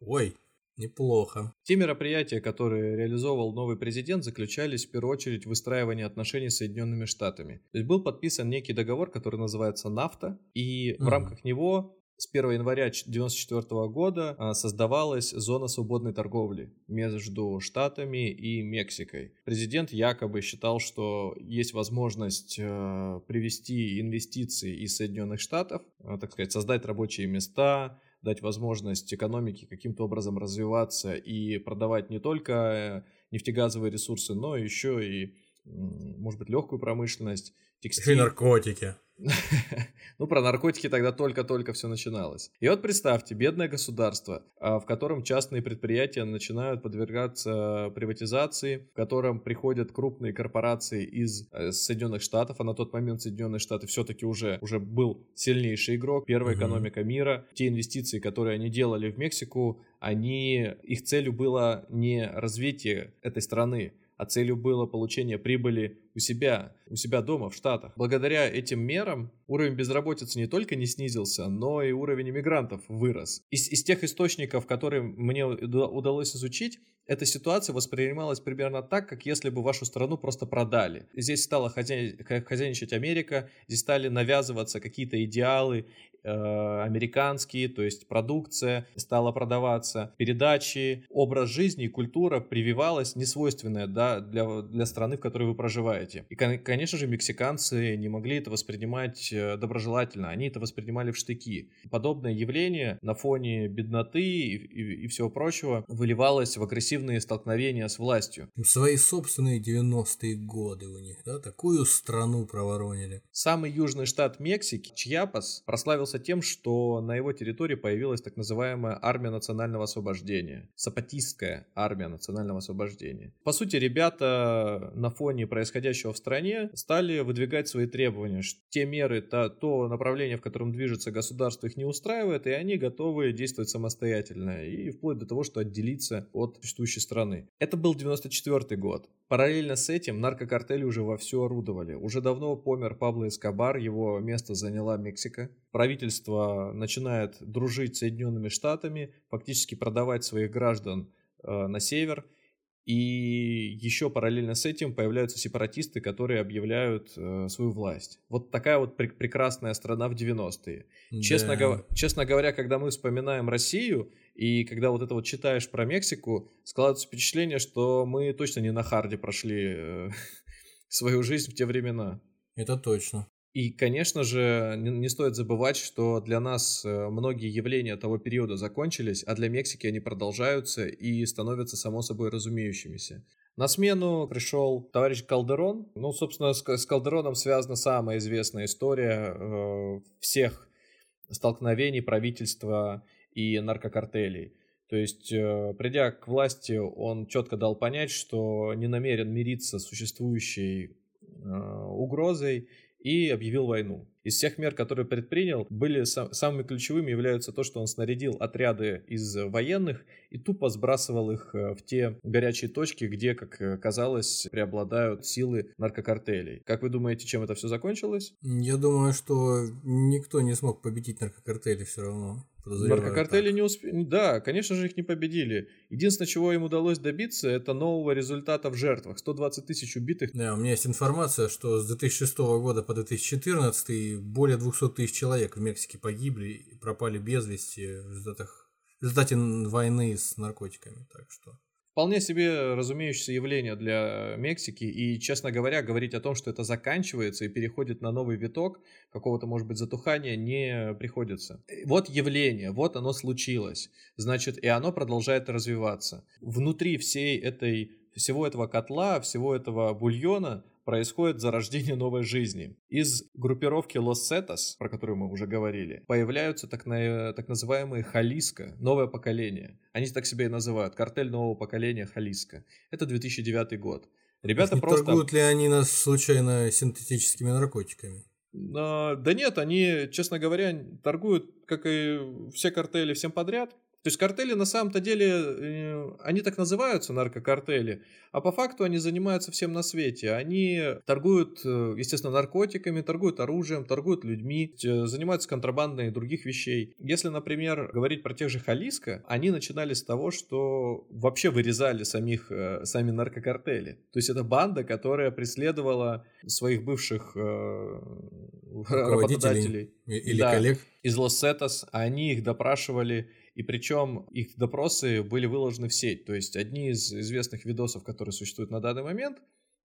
Ой, неплохо. Те мероприятия, которые реализовывал новый президент, заключались в первую очередь в выстраивании отношений с Соединенными Штатами. То есть был подписан некий договор, который называется НАФТА, и mm. в рамках него с 1 января 1994 года а, создавалась зона свободной торговли между Штатами и Мексикой. Президент якобы считал, что есть возможность э, привести инвестиции из Соединенных Штатов, э, так сказать, создать рабочие места, дать возможность экономике каким-то образом развиваться и продавать не только э, нефтегазовые ресурсы, но еще и, может быть, легкую промышленность, текстиль. И наркотики. *laughs* Ну, про наркотики тогда только-только все начиналось. И вот представьте, бедное государство, а, в котором частные предприятия начинают подвергаться приватизации, в котором приходят крупные корпорации из э, Соединенных Штатов, а на тот момент Соединенные Штаты все-таки уже, уже был сильнейший игрок, первая экономика мира. Те инвестиции, которые они делали в Мексику, они, их целью было не развитие этой страны, а целью было получение прибыли у себя, у себя дома, в Штатах. Благодаря этим мерам уровень безработицы не только не снизился, но и уровень иммигрантов вырос. Из, из тех источников, которые мне удалось изучить, эта ситуация воспринималась примерно так, как если бы вашу страну просто продали. Здесь стала хозяйничать Америка, здесь стали навязываться какие-то идеалы, американские, то есть продукция стала продаваться, передачи, образ жизни и культура прививалась несвойственная да, для, для страны, в которой вы проживаете. И, конечно же, мексиканцы не могли это воспринимать э, доброжелательно, они это воспринимали в штыки. Подобное явление на фоне бедноты и, и, и всего прочего выливалось в агрессивные столкновения с властью. Свои собственные 90-е годы у них, да, такую страну проворонили. Самый южный штат Мексики, Чьяпас, прославился прославился тем, что на его территории появилась так называемая армия национального освобождения, сапатистская армия национального освобождения. По сути, ребята на фоне происходящего в стране стали выдвигать свои требования, что те меры, то, то направление, в котором движется государство, их не устраивает, и они готовы действовать самостоятельно, и вплоть до того, что отделиться от существующей страны. Это был 94 год. Параллельно с этим наркокартели уже вовсю орудовали. Уже давно помер Пабло Эскобар, его место заняла Мексика. Правительство начинает дружить с Соединенными Штатами, фактически продавать своих граждан э, на север. И еще параллельно с этим появляются сепаратисты, которые объявляют э, свою власть. Вот такая вот пр- прекрасная страна в 90-е. Да. Честно, гов- честно говоря, когда мы вспоминаем Россию, и когда вот это вот читаешь про Мексику, складывается впечатление, что мы точно не на харде прошли э, *laughs* свою жизнь в те времена. Это точно. И, конечно же, не, стоит забывать, что для нас э, многие явления того периода закончились, а для Мексики они продолжаются и становятся само собой разумеющимися. На смену пришел товарищ Калдерон. Ну, собственно, с, с Калдероном связана самая известная история э, всех столкновений правительства и наркокартелей. То есть, э, придя к власти, он четко дал понять, что не намерен мириться с существующей угрозой и объявил войну. Из всех мер, которые предпринял, были сам, самыми ключевыми являются то, что он снарядил отряды из военных и тупо сбрасывал их э, в те горячие точки, где, как казалось, преобладают силы наркокартелей. Как вы думаете, чем это все закончилось? Я думаю, что никто не смог победить наркокартели все равно. Наркокартели не успели. Да, конечно же, их не победили. Единственное, чего им удалось добиться, это нового результата в жертвах. 120 тысяч убитых. Да, у меня есть информация, что с 2006 года по 2014 более 200 тысяч человек в Мексике погибли и пропали без вести в результатах в результате войны с наркотиками. Так что Вполне себе разумеющееся явление для Мексики, и, честно говоря, говорить о том, что это заканчивается и переходит на новый виток какого-то, может быть, затухания, не приходится. Вот явление, вот оно случилось, значит, и оно продолжает развиваться. Внутри всей этой всего этого котла, всего этого бульона происходит зарождение новой жизни. Из группировки Los Cetas, про которую мы уже говорили, появляются так, на, так называемые Халиска, новое поколение. Они так себя и называют, картель нового поколения Халиска. Это 2009 год. Ребята не просто... Торгуют ли они нас случайно синтетическими наркотиками? А, да нет, они, честно говоря, торгуют, как и все картели, всем подряд. То есть картели на самом-то деле, э, они так называются, наркокартели, а по факту они занимаются всем на свете. Они торгуют, э, естественно, наркотиками, торгуют оружием, торгуют людьми, э, занимаются контрабандой и других вещей. Если, например, говорить про тех же Халиска, они начинали с того, что вообще вырезали самих, сами наркокартели. То есть это банда, которая преследовала своих бывших работодателей. Или да, коллег. Из Лос-Сетас, они их допрашивали и причем их допросы были выложены в сеть. То есть одни из известных видосов, которые существуют на данный момент,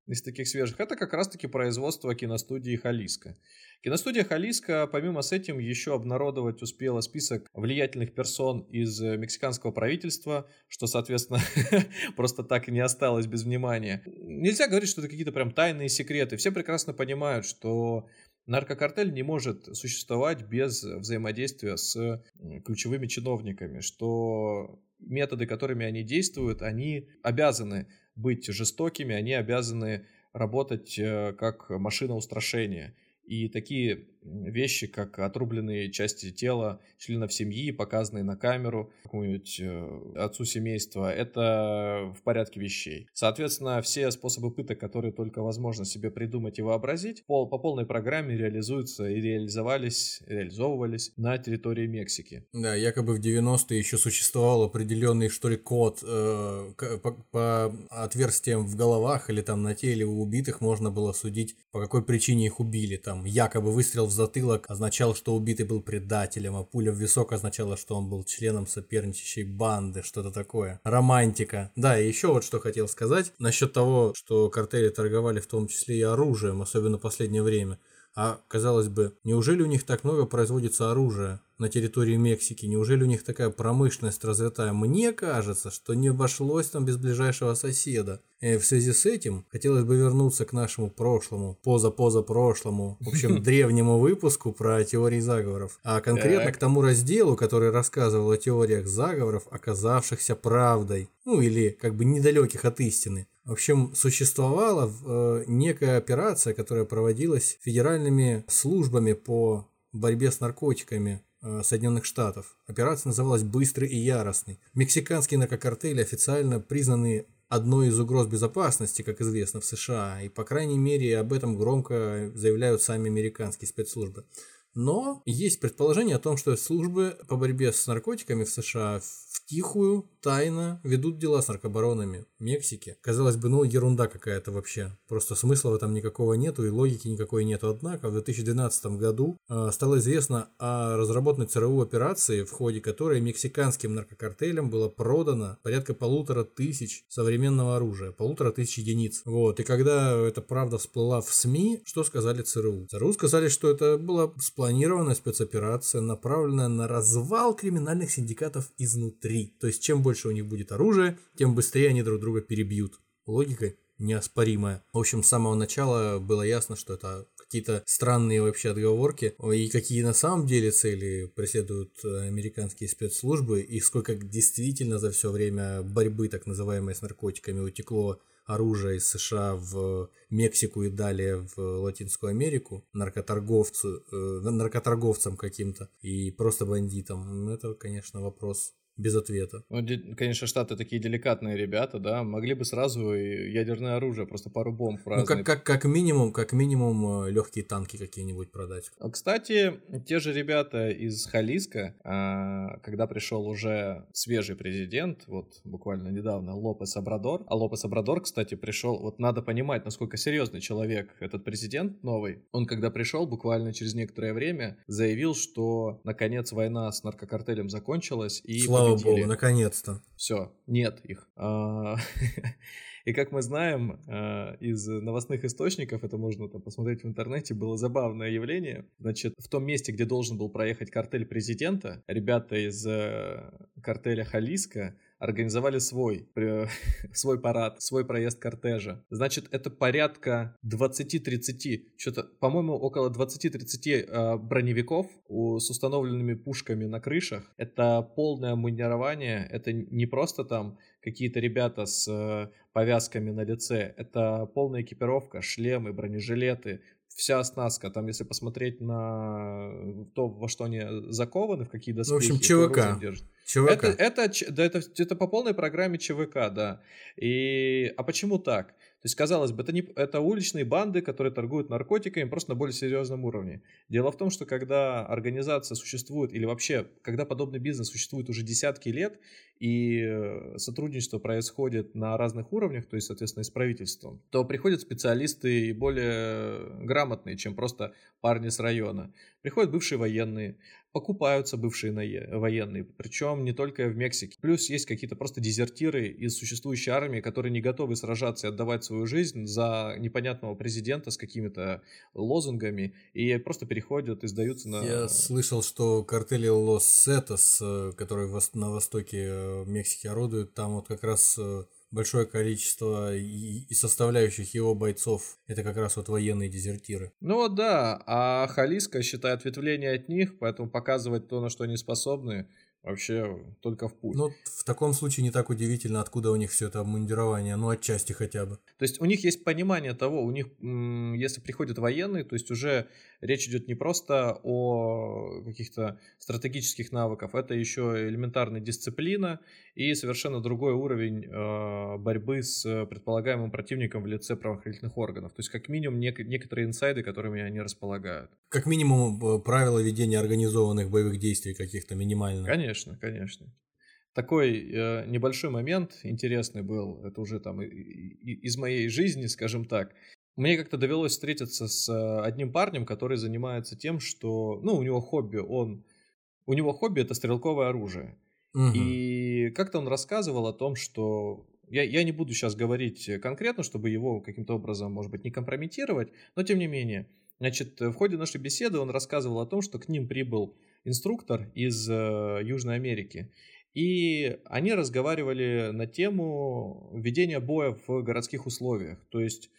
из таких свежих, это как раз-таки производство киностудии Халиско. Киностудия Халиско, помимо с этим, еще обнародовать успела список влиятельных персон из мексиканского правительства, что, соответственно, *laughs* просто так и не осталось без внимания. Нельзя говорить, что это какие-то прям тайные секреты. Все прекрасно понимают, что наркокартель не может существовать без взаимодействия с ключевыми чиновниками, что методы, которыми они действуют, они обязаны быть жестокими, они обязаны работать э, как машина устрашения. И такие вещи, как отрубленные части тела членов семьи, показанные на камеру какому-нибудь э, отцу семейства, это в порядке вещей. Соответственно, все способы пыток, которые только возможно себе придумать и вообразить, по, по полной программе реализуются и реализовались, реализовывались на территории Мексики. Да, якобы в 90-е еще существовал определенный, что ли, код э, по, по отверстиям в головах или там на теле у убитых можно было судить, по какой причине их убили. Там якобы выстрел в затылок означал, что убитый был предателем, а пуля в висок означала, что он был членом соперничающей банды, что-то такое. Романтика. Да, и еще вот что хотел сказать насчет того, что картели торговали в том числе и оружием, особенно в последнее время. А, казалось бы, неужели у них так много производится оружия на территории Мексики? Неужели у них такая промышленность развитая? Мне кажется, что не обошлось там без ближайшего соседа. И в связи с этим хотелось бы вернуться к нашему прошлому, поза-поза прошлому, в общем, *laughs* древнему выпуску про теории заговоров. А конкретно к тому разделу, который рассказывал о теориях заговоров, оказавшихся правдой. Ну или как бы недалеких от истины. В общем, существовала э, некая операция, которая проводилась федеральными службами по борьбе с наркотиками э, Соединенных Штатов. Операция называлась «Быстрый и яростный». Мексиканские наркокартели официально признаны одной из угроз безопасности, как известно, в США, и, по крайней мере, об этом громко заявляют сами американские спецслужбы. Но есть предположение о том, что службы по борьбе с наркотиками в США втихую, тайно ведут дела с наркобаронами Мексики. Казалось бы, ну ерунда какая-то вообще. Просто смысла в этом никакого нету и логики никакой нету. Однако в 2012 году э, стало известно о разработанной ЦРУ операции, в ходе которой мексиканским наркокартелям было продано порядка полутора тысяч современного оружия. Полутора тысяч единиц. Вот. И когда эта правда всплыла в СМИ, что сказали ЦРУ? ЦРУ сказали, что это была спланированная спецоперация, направленная на развал криминальных синдикатов изнутри три. То есть чем больше у них будет оружия, тем быстрее они друг друга перебьют. Логика неоспоримая. В общем, с самого начала было ясно, что это какие-то странные вообще отговорки, и какие на самом деле цели преследуют э, американские спецслужбы, и сколько действительно за все время борьбы так называемой с наркотиками утекло оружия из США в Мексику и далее в Латинскую Америку наркоторговцу, э, наркоторговцам каким-то и просто бандитам. Это, конечно, вопрос без ответа. Ну, конечно, Штаты такие деликатные ребята, да, могли бы сразу ядерное оружие, просто пару бомб разные. Ну, как, как, как минимум, как минимум э, легкие танки какие-нибудь продать. А, кстати, те же ребята из Халиска, а, когда пришел уже свежий президент, вот буквально недавно, Лопес Абрадор, а Лопес Абрадор, кстати, пришел, вот надо понимать, насколько серьезный человек этот президент новый. Он, когда пришел, буквально через некоторое время заявил, что наконец война с наркокартелем закончилась и Слава победили. богу, наконец-то. Все, нет их. А, *laughs* и как мы знаем а, из новостных источников, это можно там посмотреть в интернете, было забавное явление. Значит, в том месте, где должен был проехать картель президента, ребята из э, картеля Халиска организовали свой, *laughs* свой парад, свой проезд кортежа. Значит, это порядка 20-30, что-то, по-моему, около 20-30 э, броневиков у, с установленными пушками на крышах. Это полное мунирование, это не просто там какие-то ребята с э, повязками на лице, это полная экипировка, шлемы, бронежилеты, вся оснастка, там, если посмотреть на то, во что они закованы, в какие доспехи. Ну, в общем, ЧВК. ЧВК. Это, это, да, это, это по полной программе ЧВК, да. И, а почему так? То есть, казалось бы, это, не, это уличные банды, которые торгуют наркотиками просто на более серьезном уровне. Дело в том, что когда организация существует, или вообще, когда подобный бизнес существует уже десятки лет, и э, сотрудничество происходит на разных уровнях, то есть, соответственно, и с правительством, то приходят специалисты более грамотные, чем просто парни с района. Приходят бывшие военные, покупаются бывшие военные, причем не только в Мексике. Плюс есть какие-то просто дезертиры из существующей армии, которые не готовы сражаться и отдавать свою жизнь за непонятного президента с какими-то лозунгами и просто переходят и сдаются на... Я слышал, что картели Лос Сетос, э, которые на востоке э, Мексики орудуют, там вот как раз э, большое количество и, составляющих его бойцов это как раз вот военные дезертиры. Ну да, а Халиска считает ответвление от них, поэтому показывать то, на что они способны, вообще только в путь. Ну, в таком случае не так удивительно, откуда у них все это обмундирование, ну, отчасти хотя бы. То есть у них есть понимание того, у них, если приходят военные, то есть уже речь идет не просто о каких-то стратегических навыках, это еще элементарная дисциплина и совершенно другой уровень э, борьбы с предполагаемым противником в лице правоохранительных органов. То есть как минимум нек- некоторые инсайды, которыми они располагают. Как минимум э, правила ведения организованных боевых действий каких-то минимально. Конечно, конечно такой э, небольшой момент интересный был, это уже там и, и, из моей жизни, скажем так. Мне как-то довелось встретиться с э, одним парнем, который занимается тем, что, ну, у него хобби, он, у него хобби это стрелковое оружие. И как-то он рассказывал о том, что я, я не буду сейчас говорить конкретно, чтобы его каким-то образом, может быть, не компрометировать, но тем не менее. Значит, в ходе нашей беседы он рассказывал о том, что к ним прибыл инструктор из э, Южной Америки. И они разговаривали на тему ведения боя в городских условиях. То есть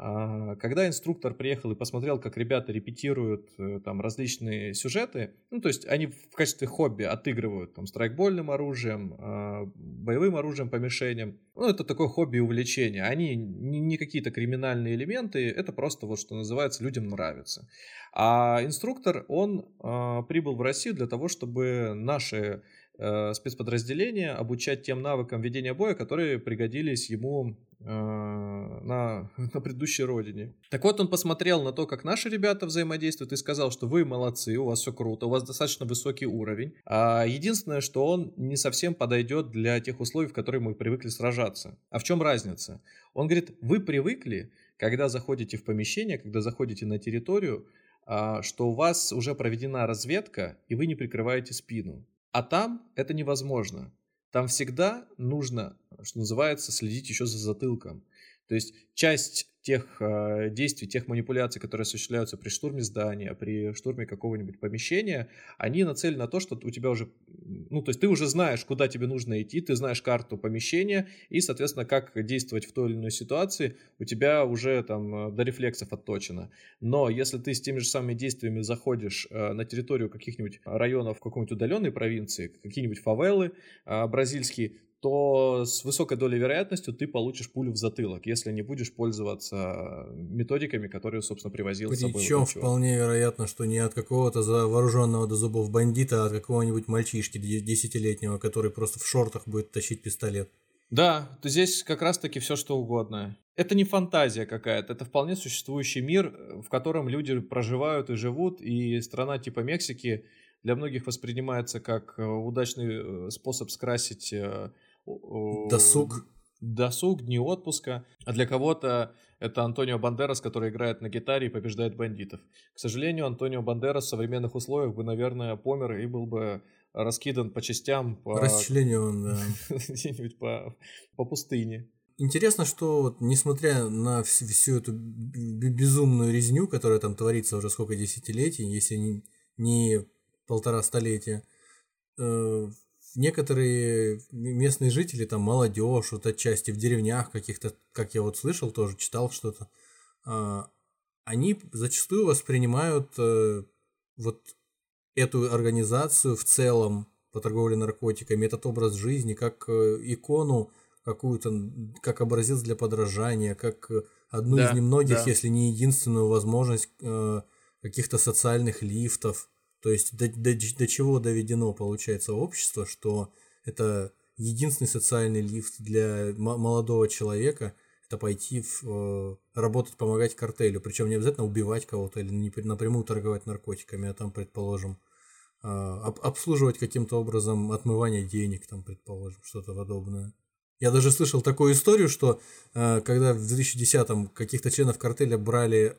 когда инструктор приехал и посмотрел, как ребята репетируют э, там различные сюжеты, ну, то есть они в качестве хобби отыгрывают там страйкбольным оружием, а, боевым оружием по мишеням. Ну, это такое хобби и увлечение. Они не, какие-то криминальные элементы, это просто вот, что называется, людям нравится. А инструктор, он э, прибыл в Россию для того, чтобы наши э, спецподразделения обучать тем навыкам ведения боя, которые пригодились ему Э, на, *laughs* на предыдущей родине. Так вот, он посмотрел на то, как наши ребята взаимодействуют и сказал, что вы молодцы, у вас все круто, у вас достаточно высокий уровень. А единственное, что он не совсем подойдет для тех условий, в которых мы привыкли сражаться. А в чем разница? Он говорит, вы привыкли, когда заходите в помещение, когда заходите на территорию, а, что у вас уже проведена разведка, и вы не прикрываете спину. А там это невозможно. Там всегда нужно, что называется, следить еще за затылком. То есть часть тех э, действий, тех манипуляций, которые осуществляются при штурме здания, при штурме какого-нибудь помещения, они нацелены на то, что у тебя уже, ну, то есть ты уже знаешь, куда тебе нужно идти, ты знаешь карту помещения и, соответственно, как действовать в той или иной ситуации, у тебя уже там э, до рефлексов отточено. Но если ты с теми же самыми действиями заходишь э, на территорию каких-нибудь районов какой-нибудь удаленной провинции, какие-нибудь фавелы э, бразильские, то с высокой долей вероятностью ты получишь пулю в затылок, если не будешь пользоваться методиками, которые, собственно, привозил Причем с собой. Причем вполне вероятно, что не от какого-то вооруженного до зубов бандита, а от какого-нибудь мальчишки десятилетнего, который просто в шортах будет тащить пистолет. Да, то здесь как раз-таки все что угодно. Это не фантазия какая-то, это вполне существующий мир, в котором люди проживают и живут, и страна типа Мексики для многих воспринимается как э, удачный э, способ скрасить э, Досуг. Досуг, дни отпуска. А для кого-то это Антонио Бандерас, который играет на гитаре и побеждает бандитов. К сожалению, Антонио Бандерас в современных условиях бы, наверное, помер и был бы раскидан по частям. По... Расчленен, да. *laughs* Где-нибудь по, по пустыне. Интересно, что вот, несмотря на всю, всю эту безумную резню, которая там творится уже сколько десятилетий, если не, не полтора столетия, э, некоторые местные жители, там молодежь, вот отчасти в деревнях каких-то, как я вот слышал, тоже читал что-то, э, они зачастую воспринимают э, вот эту организацию в целом по торговле наркотиками, этот образ жизни как э, икону какую-то, как образец для подражания, как одну да, из немногих, да. если не единственную возможность э, каких-то социальных лифтов. То есть до, до, до чего доведено, получается, общество, что это единственный социальный лифт для молодого человека, это пойти в, э, работать, помогать картелю. Причем не обязательно убивать кого-то или не, напрямую торговать наркотиками, а там, предположим, э, об, обслуживать каким-то образом отмывание денег, там, предположим, что-то подобное. Я даже слышал такую историю, что э, когда в 2010-м каких-то членов картеля брали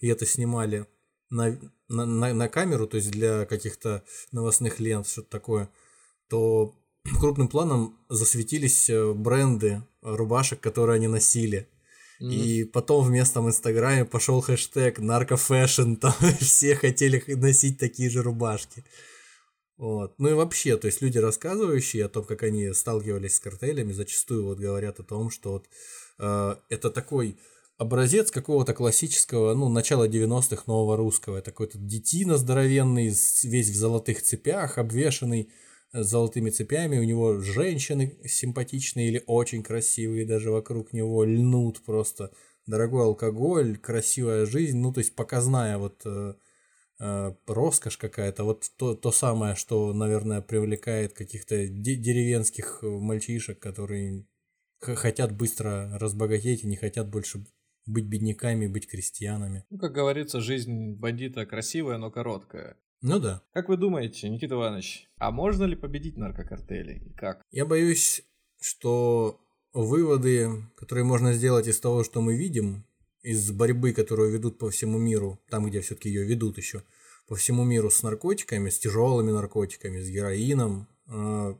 и это снимали на, на, на, на камеру, то есть для каких-то новостных лент, что-то такое, то *clears throat* крупным планом засветились э, бренды рубашек, которые они носили. Mm-hmm. И потом в местном инстаграме пошел хэштег наркофэшн, *laughs* там все хотели носить такие же рубашки. Вот. Ну и вообще, то есть люди, рассказывающие о том, как они сталкивались с картелями, зачастую вот говорят о том, что вот, э, это такой образец какого-то классического, ну, начала 90-х нового русского. Это какой-то детина здоровенный, весь в золотых цепях, обвешанный э, золотыми цепями. У него женщины симпатичные или очень красивые, даже вокруг него льнут просто. Дорогой алкоголь, красивая жизнь, ну, то есть показная вот э, э, роскошь какая-то. Вот то, то самое, что, наверное, привлекает каких-то деревенских мальчишек, которые хотят быстро разбогатеть и не хотят больше быть бедняками, быть крестьянами. Ну, как говорится, жизнь бандита красивая, но короткая. Ну да. Как вы думаете, Никита Иванович, а можно ли победить наркокартели и как? Я боюсь, что выводы, которые можно сделать из того, что мы видим, из борьбы, которую ведут по всему миру, там, где все-таки ее ведут еще, по всему миру с наркотиками, с тяжелыми наркотиками, с героином, э,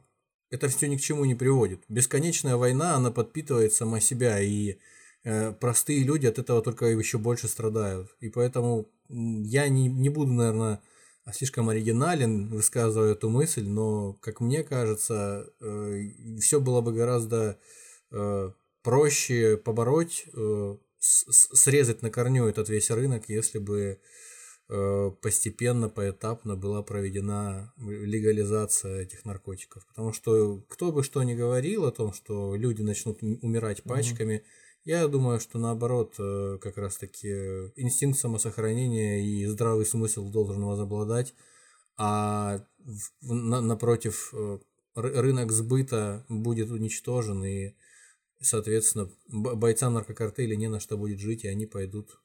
это все ни к чему не приводит. Бесконечная война, она подпитывает сама себя, и простые люди от этого только еще больше страдают. И поэтому я не, не буду, наверное, слишком оригинален, высказывая эту мысль, но, как мне кажется, э, все было бы гораздо э, проще побороть, срезать на корню этот весь рынок, если бы постепенно, поэтапно была проведена легализация этих наркотиков. Потому что кто бы что ни говорил о том, что люди начнут умирать пачками, mm я думаю, что наоборот, э, как раз-таки инстинкт самосохранения и здравый смысл должен возобладать, а на, напротив э, рынок сбыта будет уничтожен, и, соответственно, бойцам наркокартеля не на что будет жить, и они пойдут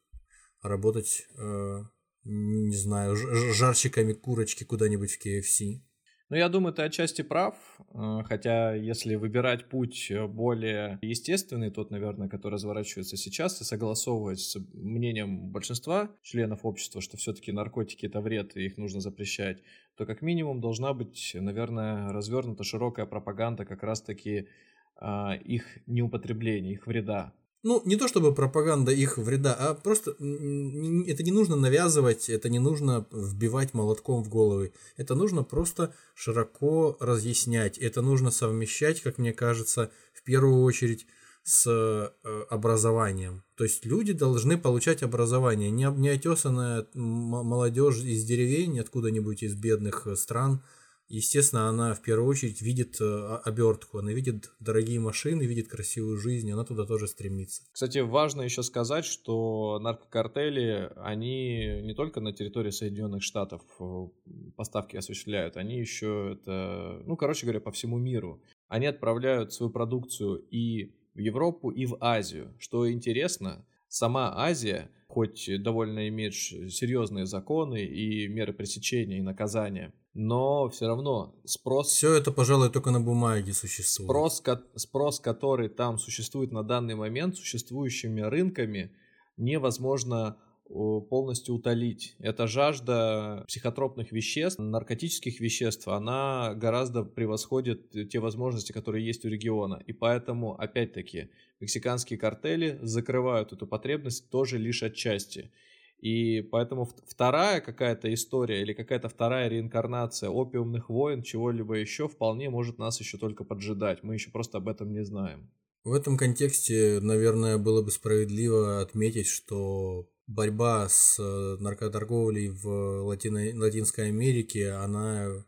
работать, э, не знаю, жарщиками курочки куда-нибудь в KFC. Ну, я думаю, ты отчасти прав, э, хотя если выбирать путь э, более естественный, тот, наверное, который разворачивается сейчас, и согласовывать с мнением большинства членов общества, что все-таки наркотики это вред, и их нужно запрещать, то как минимум должна быть, наверное, развернута широкая пропаганда как раз-таки а, их неупотребления, их вреда ну, не то чтобы пропаганда их вреда, а просто это не нужно навязывать, это не нужно вбивать молотком в головы. Это нужно просто широко разъяснять. Это нужно совмещать, как мне кажется, в первую очередь с э, образованием. То есть люди должны получать образование. Не, не отесанная молодежь из деревень, откуда-нибудь из бедных стран, естественно, она в первую очередь видит э, обертку, она видит дорогие машины, видит красивую жизнь, она туда тоже стремится. Кстати, важно еще сказать, что наркокартели, они не только на территории Соединенных Штатов э, поставки осуществляют, они еще это, ну, короче говоря, по всему миру. Они отправляют свою продукцию и в Европу, и в Азию. Что интересно, сама Азия, хоть довольно имеет серьезные законы и меры пресечения и наказания, но все равно спрос... Все это, пожалуй, только на бумаге существует. Спрос, спрос, который там существует на данный момент, существующими рынками, невозможно полностью утолить. Эта жажда психотропных веществ, наркотических веществ, она гораздо превосходит те возможности, которые есть у региона. И поэтому, опять-таки, мексиканские картели закрывают эту потребность тоже лишь отчасти. И поэтому вторая какая-то история или какая-то вторая реинкарнация опиумных войн, чего-либо еще, вполне может нас еще только поджидать. Мы еще просто об этом не знаем. В этом контексте, наверное, было бы справедливо отметить, что борьба с э, наркоторговлей в Латино- Латинской Америке, она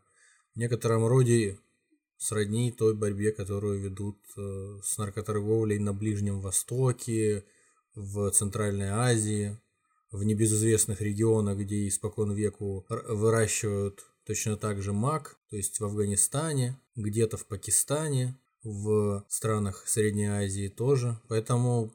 в некотором роде сродни той борьбе, которую ведут э, с наркоторговлей на Ближнем Востоке, в Центральной Азии, в небезызвестных регионах, где испокон веку выращивают точно так же мак, то есть в Афганистане, где-то в Пакистане, в странах Средней Азии тоже. Поэтому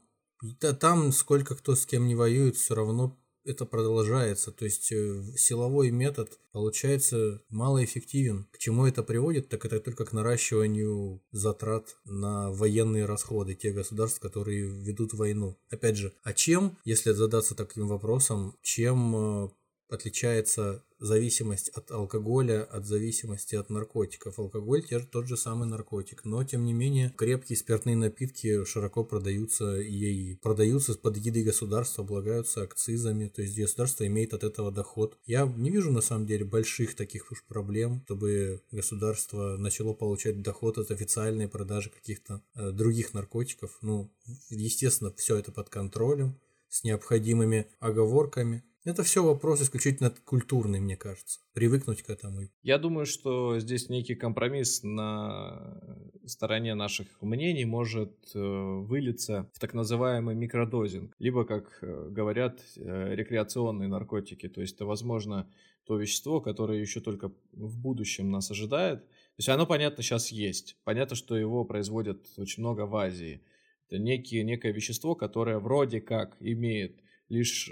да, там сколько кто с кем не воюет, все равно это продолжается. То есть э, силовой метод получается малоэффективен. К чему это приводит, так это только к наращиванию затрат на военные расходы тех государств, которые ведут войну. Опять же, а чем, если задаться таким вопросом, чем э, отличается зависимость от алкоголя от зависимости от наркотиков. Алкоголь те, тот же самый наркотик, но тем не менее крепкие спиртные напитки широко продаются и продаются под егидой государства, облагаются акцизами, то есть государство имеет от этого доход. Я не вижу на самом деле больших таких уж проблем, чтобы государство начало получать доход от официальной продажи каких-то э, других наркотиков. Ну, естественно, все это под контролем, с необходимыми оговорками. Это все вопрос исключительно культурный, мне кажется. Привыкнуть к этому. Я думаю, что здесь некий компромисс на стороне наших мнений может э, вылиться в так называемый микродозинг. Либо, как э, говорят, э, рекреационные наркотики. То есть это, возможно, то вещество, которое еще только в будущем нас ожидает. То есть оно, понятно, сейчас есть. Понятно, что его производят очень много в Азии. Это некие, некое вещество, которое вроде как имеет лишь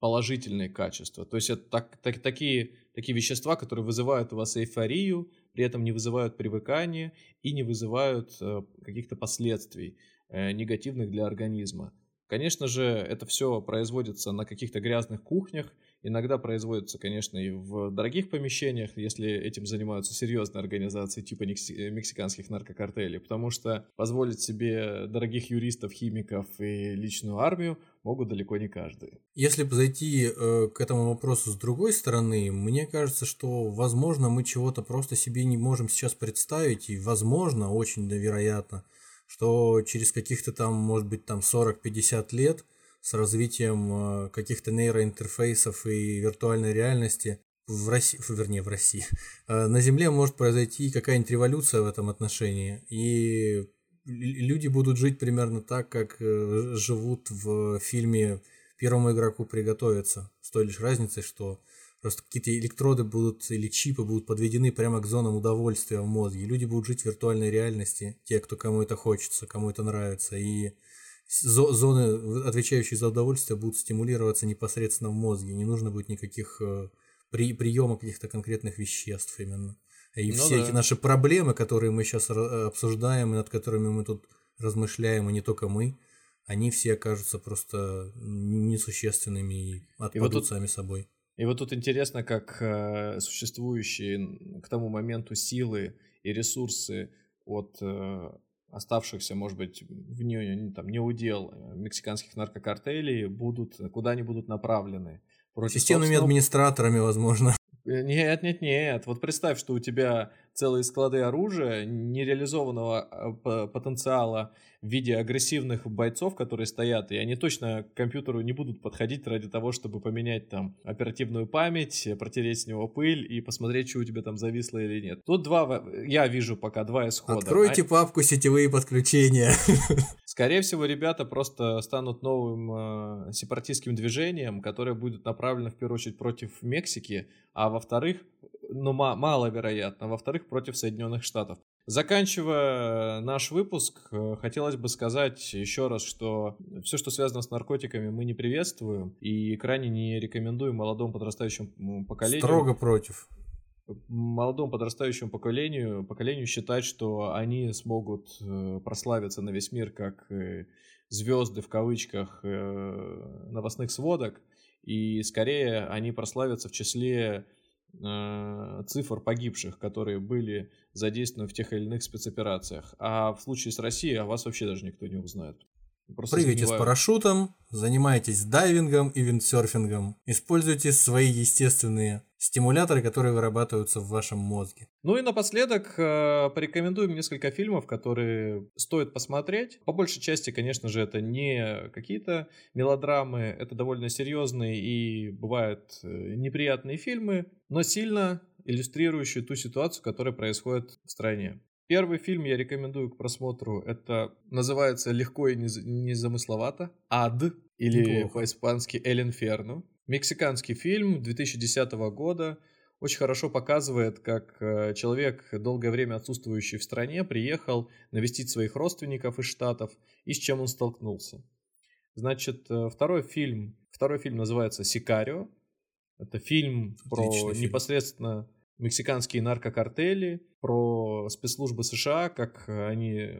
положительные качества. То есть это так, так, такие, такие вещества, которые вызывают у вас эйфорию, при этом не вызывают привыкания и не вызывают э, каких-то последствий э, негативных для организма. Конечно же, это все производится на каких-то грязных кухнях, Иногда производится, конечно, и в дорогих помещениях, если этим занимаются серьезные организации типа мексиканских наркокартелей, потому что позволить себе дорогих юристов, химиков и личную армию могут далеко не каждый. Если зайти э, к этому вопросу с другой стороны, мне кажется, что, возможно, мы чего-то просто себе не можем сейчас представить, и, возможно, очень вероятно, что через каких-то там, может быть, там 40-50 лет – с развитием э, каких-то нейроинтерфейсов и виртуальной реальности в России, вернее, в России, э, на Земле может произойти какая-нибудь революция в этом отношении, и люди будут жить примерно так, как э, живут в фильме «Первому игроку приготовиться», с той лишь разницей, что просто какие-то электроды будут или чипы будут подведены прямо к зонам удовольствия в мозге. Люди будут жить в виртуальной реальности, те, кто кому это хочется, кому это нравится, и зоны, отвечающие за удовольствие, будут стимулироваться непосредственно в мозге. Не нужно будет никаких э, при, приема каких-то конкретных веществ именно. И ну все да. эти наши проблемы, которые мы сейчас обсуждаем, и над которыми мы тут размышляем, и не только мы, они все окажутся просто несущественными и отпадут и вот тут, сами собой. И вот тут интересно, как э, существующие к тому моменту силы и ресурсы от э, оставшихся, может быть, в нее там не удел э, мексиканских наркокартелей будут, куда они будут направлены. Против Системными собственного... администраторами, возможно. Э, нет, нет, нет. Вот представь, что у тебя целые склады оружия, нереализованного а, потенциала в виде агрессивных бойцов, которые стоят, и они точно к компьютеру не будут подходить ради того, чтобы поменять там оперативную память, протереть с него пыль и посмотреть, что у тебя там зависло или нет. Тут два, я вижу пока два исхода. Откройте а... папку «Сетевые подключения». *laughs* Скорее всего, ребята просто станут новым э, сепаратистским движением, которое будет направлено в первую очередь против Мексики, а во-вторых, ну, маловероятно, а во-вторых, против Соединенных Штатов. Заканчивая наш выпуск, э, хотелось бы сказать еще раз, что все, что связано с наркотиками, мы не приветствуем и крайне не рекомендуем молодому подрастающему поколению. Строго против. Молодому подрастающему поколению, поколению считать, что они смогут э, прославиться на весь мир как э, звезды в кавычках новостных сводок, и скорее они прославятся в числе Э, цифр погибших, которые были задействованы в тех или иных спецоперациях. А в случае с Россией о вас вообще даже никто не узнает. Просто Прыгайте сомневаю. с парашютом, занимайтесь дайвингом и виндсерфингом. Используйте свои естественные стимуляторы, которые вырабатываются в вашем мозге. Ну и напоследок э, порекомендуем несколько фильмов, которые стоит посмотреть. По большей части, конечно же, это не какие-то мелодрамы, это довольно серьезные и бывают э, неприятные фильмы, но сильно иллюстрирующие ту ситуацию, которая происходит в стране. Первый фильм я рекомендую к просмотру. Это называется легко и незамысловато. Ад или по-испански Эль Инферно. Мексиканский фильм 2010 года очень хорошо показывает, как э, человек, долгое время отсутствующий в стране, приехал навестить своих родственников из Штатов и с чем он столкнулся. Значит, э, второй фильм, второй фильм называется «Сикарио». Это фильм Отличный про фильм. непосредственно мексиканские наркокартели, про спецслужбы США, как они...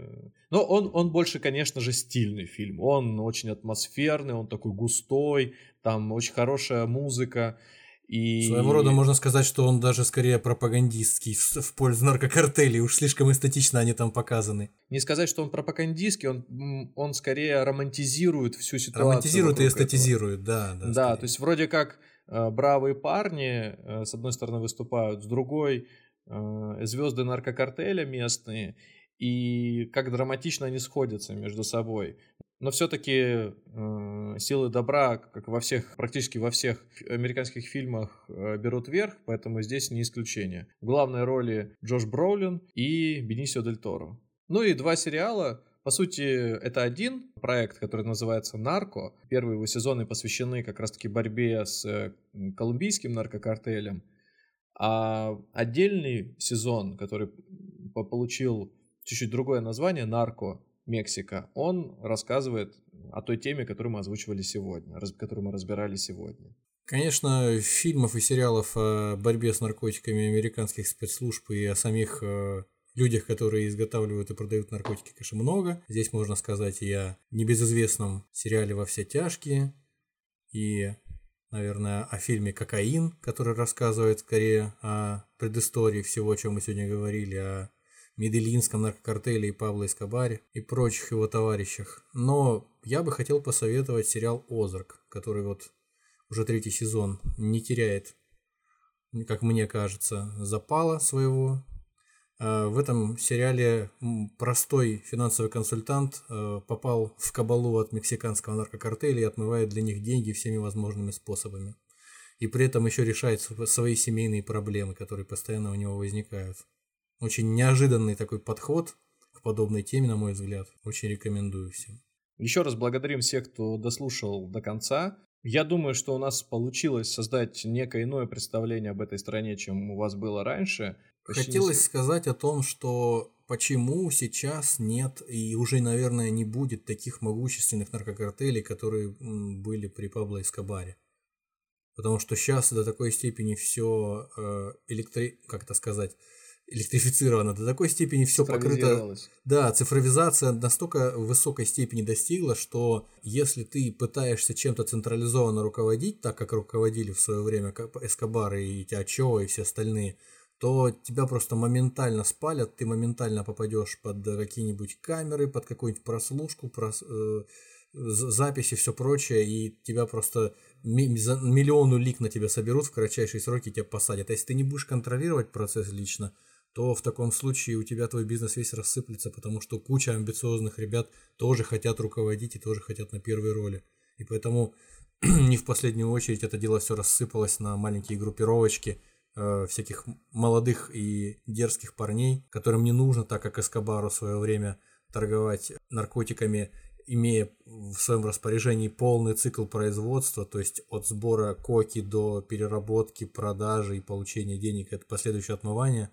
Но он, он больше, конечно же, стильный фильм. Он очень атмосферный, он такой густой, там очень хорошая музыка. И... Своего рода можно сказать, что он даже скорее пропагандистский в, в пользу наркокартелей. Уж слишком эстетично они там показаны. Не сказать, что он пропагандистский, он, он скорее романтизирует всю ситуацию. Романтизирует и эстетизирует, этого. да. Да, да то есть вроде как Э, бравые парни, э, с одной стороны, выступают, с другой э, звезды наркокартеля местные, и как драматично они сходятся между собой. Но все-таки э, силы добра, как во всех, практически во всех американских фильмах, э, берут верх, поэтому здесь не исключение. В главной роли Джош Броулин и Бенисио Дель Торо. Ну и два сериала, по сути, это один проект, который называется «Нарко». Первые его сезоны посвящены как раз-таки борьбе с э, колумбийским наркокартелем. А отдельный сезон, который получил чуть-чуть другое название «Нарко», Мексика, он рассказывает о той теме, которую мы озвучивали сегодня, которую мы разбирали сегодня. Конечно, фильмов и сериалов о борьбе с наркотиками американских спецслужб и о самих э, людях, которые изготавливают и продают наркотики, конечно, много. Здесь можно сказать и о небезызвестном сериале «Во все тяжкие», и, наверное, о фильме «Кокаин», который рассказывает скорее о предыстории всего, о чем мы сегодня говорили, о Медельинском наркокартеле и Пабло Эскобаре и прочих его товарищах. Но я бы хотел посоветовать сериал «Озарк», который вот уже третий сезон не теряет, как мне кажется, запала своего в этом сериале простой финансовый консультант э, попал в кабалу от мексиканского наркокартеля и отмывает для них деньги всеми возможными способами. И при этом еще решает свои семейные проблемы, которые постоянно у него возникают. Очень неожиданный такой подход к подобной теме, на мой взгляд. Очень рекомендую всем. Еще раз благодарим всех, кто дослушал до конца. Я думаю, что у нас получилось создать некое иное представление об этой стране, чем у вас было раньше. Хотелось сказать о том, что почему сейчас нет и уже, наверное, не будет таких могущественных наркокартелей, которые были при Пабло Эскобаре. Потому что сейчас до такой степени все э, электри... как это сказать, электрифицировано, до такой степени все покрыто. Да, цифровизация настолько высокой степени достигла, что если ты пытаешься чем-то централизованно руководить, так как руководили в свое время Эскобар и Тиачо и все остальные, то тебя просто моментально спалят, ты моментально попадешь под какие-нибудь камеры, под какую-нибудь прослушку, прос, э, записи, все прочее, и тебя просто миллион улик на тебя соберут в кратчайшие сроки, тебя посадят. А если ты не будешь контролировать процесс лично, то в таком случае у тебя твой бизнес весь рассыплется, потому что куча амбициозных ребят тоже хотят руководить и тоже хотят на первой роли. И поэтому *clears throat* не в последнюю очередь это дело все рассыпалось на маленькие группировочки э, всяких молодых и дерзких парней, которым не нужно, так как Эскобару в свое время торговать наркотиками, имея в своем распоряжении полный цикл производства, то есть от сбора коки до переработки, продажи и получения денег, это последующее отмывание,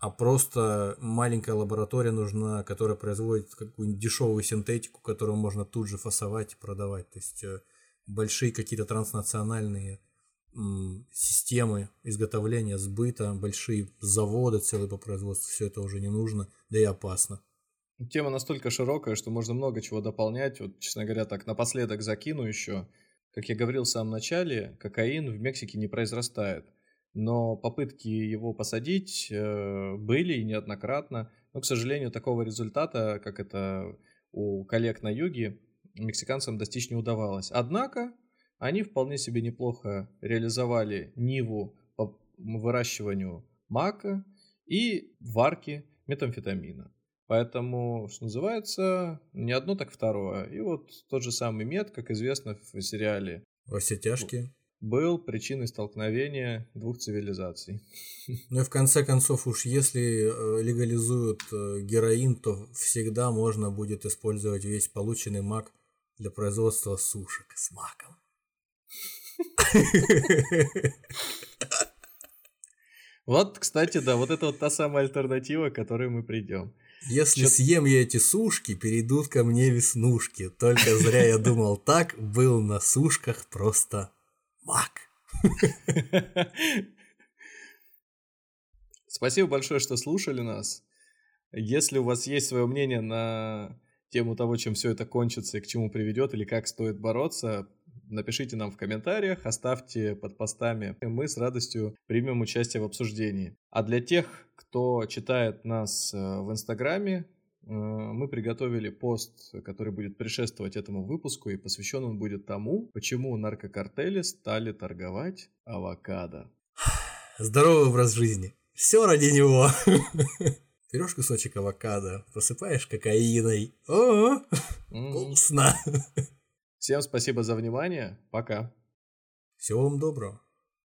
а просто маленькая лаборатория нужна, которая производит какую-нибудь дешевую синтетику, которую можно тут же фасовать и продавать. То есть э, большие какие-то транснациональные системы изготовления, сбыта, большие заводы целые по производству, все это уже не нужно, да и опасно. Тема настолько широкая, что можно много чего дополнять. Вот, честно говоря, так напоследок закину еще. Как я говорил в самом начале, кокаин в Мексике не произрастает. Но попытки его посадить э, были и неоднократно. Но, к сожалению, такого результата, как это у коллег на юге, мексиканцам достичь не удавалось. Однако они вполне себе неплохо реализовали ниву по выращиванию мака и варки метамфетамина. Поэтому, что называется, не одно, так второе. И вот тот же самый мед, как известно в сериале «Во все тяжкие», был причиной столкновения двух цивилизаций. *laughs* Ну и в конце концов, уж если э, легализуют э, героин, то всегда можно будет использовать весь полученный мак для производства сушек с маком. Вот, кстати, да, вот это вот та самая альтернатива, к которой мы придем. Если Чё... съем я эти сушки, перейдут ко мне веснушки. Только зря я думал так, был на сушках просто мак. Спасибо большое, что слушали нас. Если у вас есть свое мнение на тему того, чем все это кончится и к чему приведет, или как стоит бороться, напишите нам в комментариях, оставьте под постами. и Мы с радостью примем участие в обсуждении. А для тех, кто читает нас э, в Инстаграме, э, мы приготовили пост, который будет предшествовать этому выпуску, и посвящен он будет тому, почему наркокартели стали торговать авокадо. Здоровый образ жизни. Все ради него. *laughs* Берешь кусочек авокадо, посыпаешь кокаиной. О, вкусно. *laughs* Всем спасибо за внимание. Пока. Всего вам доброго.